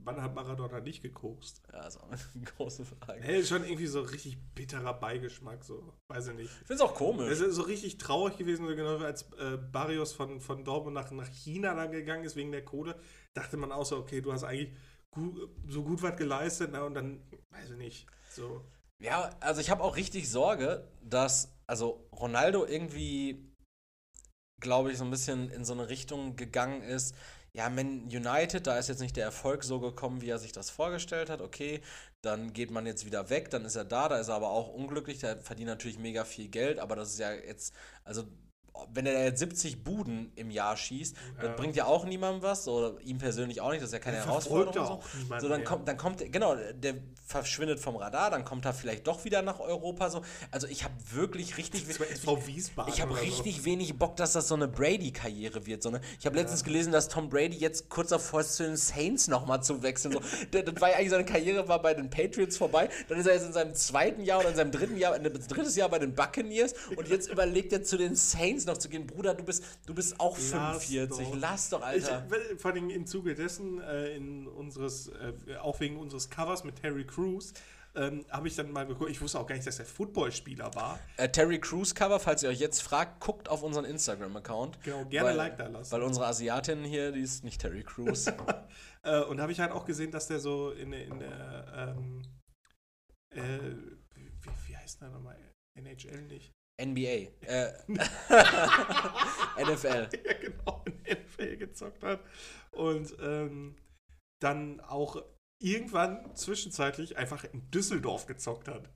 Wann hat Maradona nicht gekokst? Ja, ist auch eine große Frage. Hey, ist schon irgendwie so richtig bitterer Beigeschmack, so. Weiß ich nicht. Ich finde es auch komisch. Es ist so richtig traurig gewesen, genau als äh, Barrios von, von Dortmund nach, nach China dann gegangen ist wegen der Kohle, dachte man auch so, okay, du hast eigentlich gu so gut was geleistet, ne? und dann, weiß ich nicht, so. Ja, also ich habe auch richtig Sorge, dass, also Ronaldo irgendwie, glaube ich, so ein bisschen in so eine Richtung gegangen ist. Ja, Man United, da ist jetzt nicht der Erfolg so gekommen, wie er sich das vorgestellt hat. Okay, dann geht man jetzt wieder weg, dann ist er da, da ist er aber auch unglücklich, der verdient natürlich mega viel Geld, aber das ist ja jetzt, also wenn er jetzt 70 Buden im Jahr schießt, Ja. das bringt ja auch niemandem was, oder ihm persönlich auch nicht, das ist ja keine Der Herausforderung. ja so. auch niemanden So, dann kommt, dann kommt, genau, der verschwindet vom Radar, dann kommt er vielleicht doch wieder nach Europa. So. Also ich habe wirklich richtig, Wiesbaden. ich habe richtig wenig Bock, dass das so eine Brady-Karriere wird. So eine, ich habe letztens gelesen, dass Tom Brady jetzt kurz davor ist, zu den Saints nochmal zu wechseln. So, das war ja eigentlich seine Karriere war bei den Patriots vorbei. Dann ist er jetzt in seinem zweiten Jahr oder in seinem dritten Jahr, in drittes Jahr bei den Buccaneers und jetzt überlegt er zu den Saints noch zu gehen. Bruder, du bist, du bist auch Lass 45. doch. Lass doch, Ich, Alter. weil- vor allem im Zuge dessen, äh, in unseres, äh, auch wegen unseres Covers mit Terry Crews, ähm, habe ich dann mal geguckt, ich wusste auch gar nicht, dass er Footballspieler war. Äh, Terry Crews Cover, falls ihr euch jetzt fragt, guckt auf unseren Instagram-Account. Genau, gerne weil, Like da lassen. Weil unsere Asiatin hier, die ist nicht Terry Crews. Äh, und habe ich halt auch gesehen, dass der so in, der- in der, ähm, äh, wie, wie heißt der nochmal? NHL nicht. NBA. Äh, NFL. ja, genau, in NFL gezockt hat. Und ähm, dann auch irgendwann zwischenzeitlich einfach in Düsseldorf gezockt hat.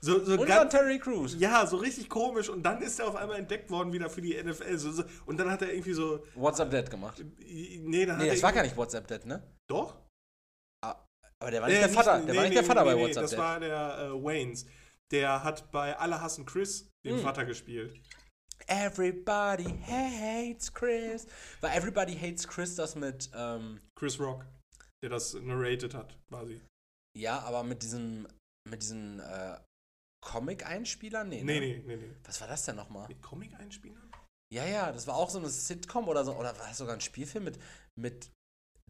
So, so Und ganz, Terry Crews. ja, so richtig komisch. Und dann ist er auf einmal entdeckt worden wieder für die NFL. So, so, und dann hat er irgendwie so. WhatsApp Dead gemacht. Nee, dann Nee, das war gar nicht WhatsApp Dead, ne? Doch? Aber der war nicht Äh, der Vater. nicht- der nee, war nicht nee, der Vater nee, bei nee, WhatsApp Das Dead. war der äh, Waynes. Der hat bei Alle hassen Chris den Hm. Vater gespielt. Everybody hates Chris. War Everybody hates Chris das mit, ähm, Chris Rock, der das narrated hat, quasi. ja, aber mit diesem, mit diesen äh, Comic-Einspielern? Nee, Nee, ne? nee, nee, nee. Was war das denn nochmal? Mit Comic-Einspielern? Ja, ja, das war auch so eine Sitcom oder so, oder war das sogar ein Spielfilm mit, mit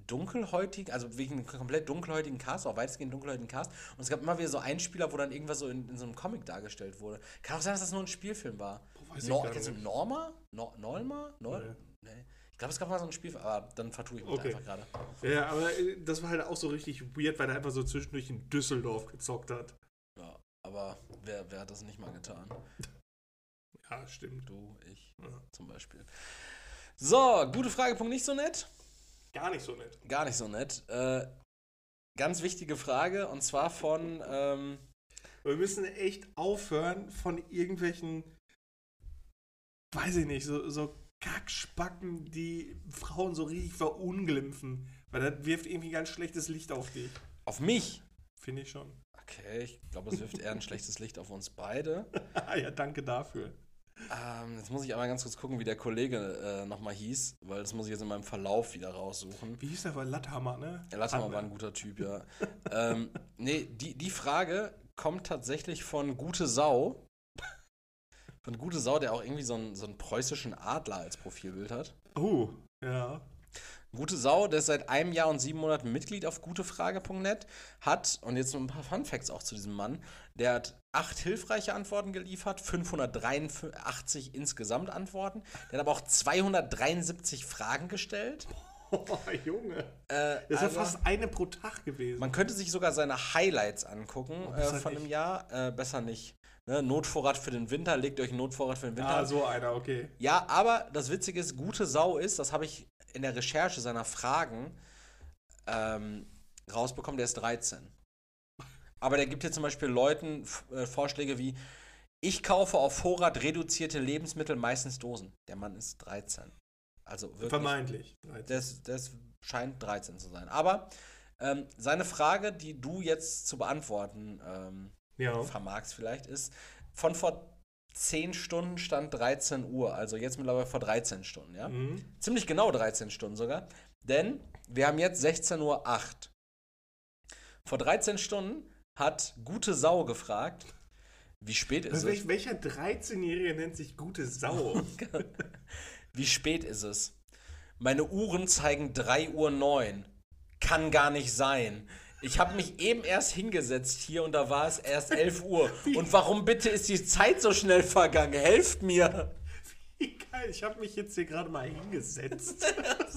dunkelhäutigen, also wegen einem komplett dunkelhäutigen Cast, auch weitestgehend dunkelhäutigen Cast. Und es gab immer wieder so Einspieler, wo dann irgendwas so in, in so einem Comic dargestellt wurde. Kann auch sein, dass das nur ein Spielfilm war. Boah, weiß ich Nor gar kennst du. Norma? Nor Norma? Nor nee. Ich glaube, es gab mal so ein Spielfilm, aber dann vertue ich mich Okay. da einfach gerade. Ja, aber äh, das war halt auch so richtig weird, weil er einfach so zwischendurch in Düsseldorf gezockt hat. Ja, aber wer, wer hat das nicht mal getan? Ja, stimmt. Du, ich Ja. zum Beispiel. So, gute Frage, Punkt nicht so nett. Gar nicht so nett. Gar nicht so nett. Äh, ganz wichtige Frage und zwar von. Ähm, Wir müssen echt aufhören von irgendwelchen, weiß ich nicht, so, so Kackspacken, die Frauen so richtig verunglimpfen. Weil das wirft irgendwie ganz schlechtes Licht auf dich. auf mich. Finde ich schon. Okay, ich glaube, es wirft eher ein schlechtes Licht auf uns beide. ja, danke dafür. Ähm, jetzt muss ich aber ganz kurz gucken, wie der Kollege äh, nochmal hieß, weil das muss ich jetzt in meinem Verlauf wieder raussuchen. Wie hieß der? War Latthammer, ne? Der Lattermann Hammer. war ein guter Typ, ja. ähm, nee, die, die Frage kommt tatsächlich von Gute Sau. Von Gute Sau, der auch irgendwie so einen, so einen preußischen Adler als Profilbild hat. Oh, ja. Gute Sau, der ist seit einem Jahr und sieben Monaten Mitglied auf gutefrage.net, hat, und jetzt noch ein paar Funfacts auch zu diesem Mann, der hat acht hilfreiche Antworten geliefert, 583 insgesamt Antworten. Der hat aber auch 273 Fragen gestellt. Oh, Junge. Äh, Das ist ja also- fast eine pro Tag gewesen. Man könnte sich sogar seine Highlights angucken Oh, äh, von dem. Jahr. Äh, besser nicht. Ne? Notvorrat für den Winter, legt euch einen Notvorrat für den Winter. ah, so einer, okay. Ja, aber das Witzige ist, gute Sau ist, das habe ich in der Recherche seiner Fragen ähm, rausbekommen, der ist 13. Aber der gibt hier zum Beispiel Leuten äh, Vorschläge wie, ich kaufe auf Vorrat reduzierte Lebensmittel, meistens Dosen. Der Mann ist 13. Also wirklich. Vermeintlich. 13. Das, das scheint 13 zu sein. Aber ähm, seine Frage, die du jetzt zu beantworten ähm, ja. vermagst vielleicht, ist, von vor 10 Stunden stand 13 Uhr, also jetzt mittlerweile vor 13 Stunden, ja? Mhm. Ziemlich genau 13 Stunden sogar, denn wir haben jetzt 16.08 Uhr. Vor 13 Stunden hat Gute Sau gefragt, wie spät ist es? Welcher 13-Jährige nennt sich Gute Sau? wie spät ist es? Meine Uhren zeigen 3.09 Uhr. Kann gar nicht sein. Ich habe mich eben erst hingesetzt hier und da war es erst 11 Uhr. Und warum bitte ist die Zeit so schnell vergangen? Helft mir! Wie geil, ich habe mich jetzt hier gerade mal hingesetzt.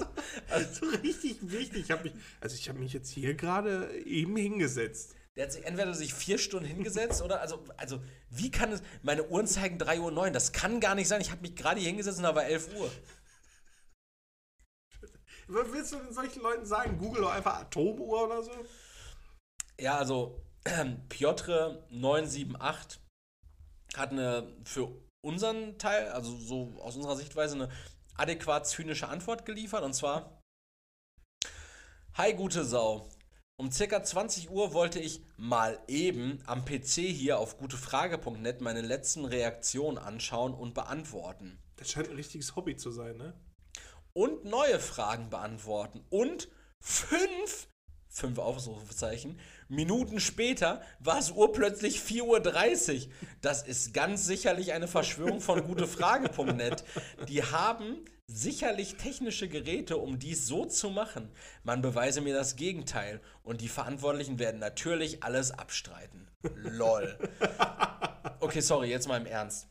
also richtig wichtig. Ich mich, also ich habe mich jetzt hier gerade eben hingesetzt. Der hat sich entweder sich vier Stunden hingesetzt oder, also, also wie kann es, meine Uhren zeigen 3.09 Uhr, das kann gar nicht sein. Ich habe mich gerade hier hingesetzt und da war 11 Uhr. Was willst du denn solchen Leuten sagen? Google doch einfach Atomuhr oder so? Ja, also äh, Piotr 978 hat eine für unseren Teil, also so aus unserer Sichtweise, eine adäquat zynische Antwort geliefert. Und zwar: Hi, gute Sau. Um circa 20 Uhr wollte ich mal eben am PC hier auf gutefrage.net meine letzten Reaktionen anschauen und beantworten. Das scheint ein richtiges Hobby zu sein, ne? Und neue Fragen beantworten. Und fünf, fünf Ausrufezeichen, Minuten später war es urplötzlich 4.30 Uhr. Das ist ganz sicherlich eine Verschwörung von gutefrage.net. Die haben sicherlich technische Geräte, um dies so zu machen. Man beweise mir das Gegenteil. Und die Verantwortlichen werden natürlich alles abstreiten. Lol. Okay, sorry, jetzt mal im Ernst.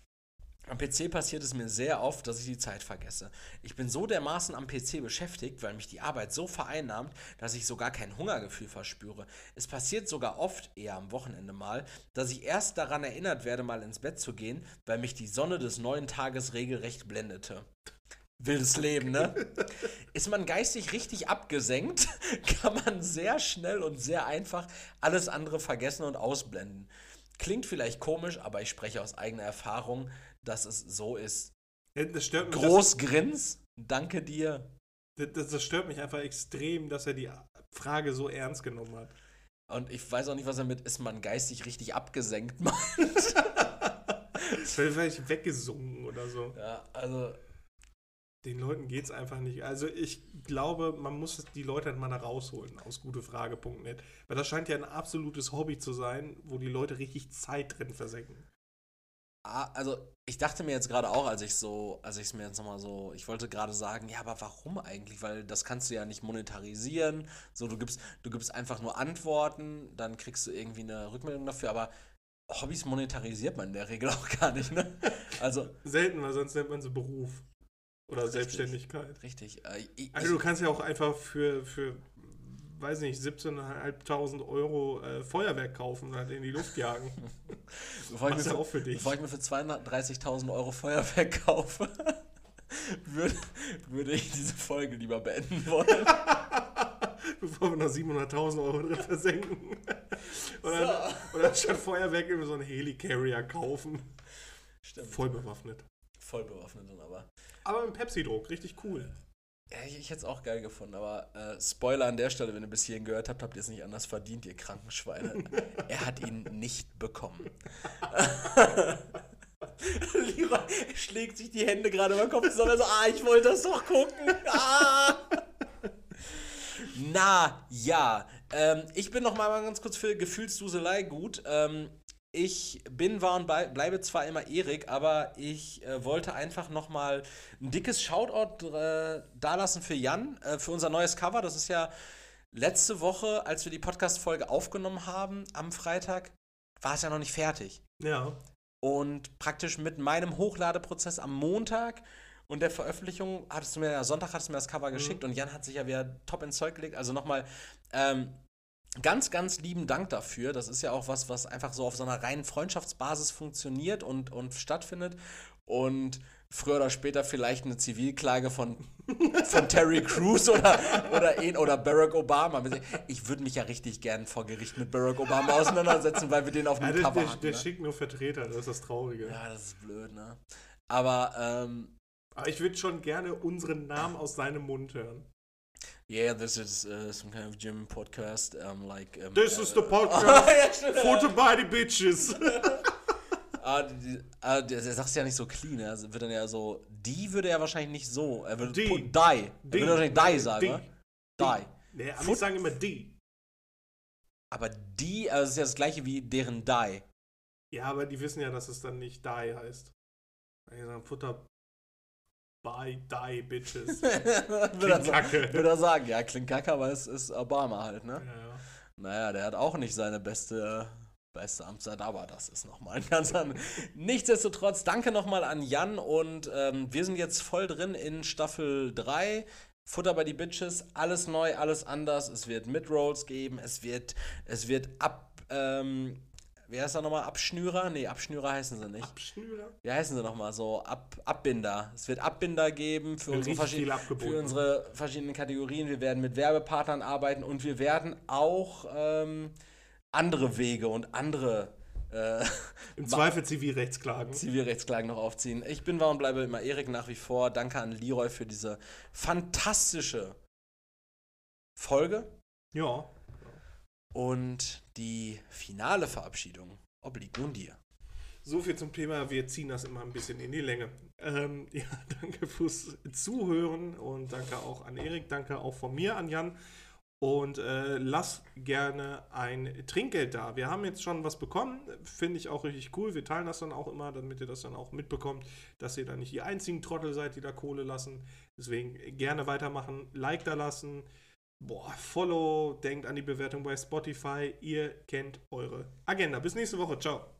Am PC passiert es mir sehr oft, dass ich die Zeit vergesse. Ich bin so dermaßen am PC beschäftigt, weil mich die Arbeit so vereinnahmt, dass ich sogar kein Hungergefühl verspüre. Es passiert sogar oft, eher am Wochenende mal, dass ich erst daran erinnert werde, mal ins Bett zu gehen, weil mich die Sonne des neuen Tages regelrecht blendete. Wildes Leben, ne? Ist man geistig richtig abgesenkt, kann man sehr schnell und sehr einfach alles andere vergessen und ausblenden. Klingt vielleicht komisch, aber ich spreche aus eigener Erfahrung dass es so ist. Das stört mich. Groß Grins, danke dir. Das, das, stört mich einfach extrem, dass er die Frage so ernst genommen hat. Und ich weiß auch nicht, was er mit ist man geistig richtig abgesenkt meint. Vielleicht weggesungen oder so. Ja, also. Den Leuten geht es einfach nicht. Also ich glaube, man muss die Leute halt mal da rausholen aus gutefrage.net. Weil das scheint ja ein absolutes Hobby zu sein, wo die Leute richtig Zeit drin versenken. Ah, also ich dachte mir jetzt gerade auch, als ich so, als ich es mir jetzt nochmal so, ich wollte gerade sagen, ja, aber warum eigentlich? Weil das kannst du ja nicht monetarisieren. So, du gibst, du gibst einfach nur Antworten, dann kriegst du irgendwie eine Rückmeldung dafür, aber Hobbys monetarisiert man in der Regel auch gar nicht, ne? Also. Selten, weil sonst nennt man sie Beruf. Oder richtig, Selbstständigkeit. Richtig. Äh, ich, also du kannst ja auch einfach für, für weiß nicht, 17.500 Euro äh, Feuerwerk kaufen und halt in die Luft jagen. bevor, ich mir für, auch für dich. bevor ich mir für 230.000 Euro Feuerwerk kaufe, würde, würde ich diese Folge lieber beenden wollen. bevor wir noch 700.000 Euro drin versenken. Oder, so. oder statt Feuerwerk irgendwie so einen Helicarrier kaufen. Stimmt. Voll bewaffnet. Voll bewaffnet dann aber. Aber mit Pepsi-Druck, richtig cool. Ja, ich, ich hätte es auch geil gefunden, aber äh, Spoiler an der Stelle, wenn ihr bis hierhin gehört habt, habt ihr es nicht anders verdient, ihr kranken Schweine. er hat ihn nicht bekommen. Lira schlägt sich die Hände gerade über den Kopf zusammen, so, ah, ich wollte das doch gucken. Ah. Na, ja. Ähm, ich bin noch mal ganz kurz für Gefühlsduselei gut. Ähm, ich bin, war und bleibe zwar immer Erik, aber ich äh, wollte einfach nochmal ein dickes Shoutout äh, dalassen für Jan, äh, für unser neues Cover. Das ist ja letzte Woche, als wir die Podcast-Folge aufgenommen haben am Freitag, war es ja noch nicht fertig. Ja. Und praktisch mit meinem Hochladeprozess am Montag und der Veröffentlichung hattest du mir ja Sonntag hattest du mir das Cover mhm. geschickt und Jan hat sich ja wieder top ins Zeug gelegt. Also nochmal, ähm, ganz, ganz lieben Dank dafür. Das ist ja auch was, was einfach so auf so einer reinen Freundschaftsbasis funktioniert und, und stattfindet. Und früher oder später vielleicht eine Zivilklage von, von Terry Crews oder, oder, ihn, oder Barack Obama. Ich würde mich ja richtig gern vor Gericht mit Barack Obama auseinandersetzen, weil wir den auf dem Ja, der, Cover der, hatten. der ne? schickt nur Vertreter, das ist das Traurige. Ja, das ist blöd, ne? Aber, ähm, Aber ich würde schon gerne unseren Namen aus seinem Mund hören. Yeah, this is uh, some kind of gym podcast. Um, like, um, This äh, is the ja, podcast stimmt. for the body bitches. Ah, die, die, ah, der, der sagt ja nicht so clean, also wird dann ja so, die würde er wahrscheinlich nicht so, er würde Die. die. die. Er würde wahrscheinlich die sagen, Die. ne? Die. Nee, Amis sagen immer die. Aber die, also ist ja das gleiche wie deren die. Ja, aber die wissen ja, dass es dann nicht die heißt. Die sagen Futter by die bitches. würde, er, Klingt kacke. würde er sagen, ja, klingt kacke, aber es ist Obama halt, ne? Ja, ja. Naja, der hat auch nicht seine beste, beste Amtszeit, aber das ist nochmal ein ganz anderes. Nichtsdestotrotz, danke nochmal an Jan und ähm, wir sind jetzt voll drin in Staffel 3. Futter bei die Bitches, alles neu, alles anders. Es wird Midrolls geben, es wird, es wird ab, ähm, wer heißt da nochmal? Abschnürer? Nee, Abschnürer heißen sie nicht. Abschnürer? Wie heißen sie nochmal? So ab, Abbinder. Es wird Abbinder geben für unsere, verschied- für unsere verschiedenen Kategorien. Wir werden mit Werbepartnern arbeiten und wir werden auch ähm, andere Wege und andere äh, Im Zweifel Zivilrechtsklagen. Zivilrechtsklagen noch aufziehen. Ich bin war und bleibe immer Erik nach wie vor. Danke an Leroy für diese fantastische Folge. Ja. Und die finale Verabschiedung obliegt nun dir. So viel zum Thema, wir ziehen das immer ein bisschen in die Länge. Ähm, ja, danke fürs Zuhören und danke auch an Erik, danke auch von mir an Jan. Und äh, lass gerne ein Trinkgeld da. Wir haben jetzt schon was bekommen, finde ich auch richtig cool. Wir teilen das dann auch immer, damit ihr das dann auch mitbekommt, dass ihr da nicht die einzigen Trottel seid, die da Kohle lassen. Deswegen gerne weitermachen, Like da lassen, boah, Follow, denkt an die Bewertung bei Spotify. Ihr kennt eure Agenda. Bis nächste Woche. Ciao.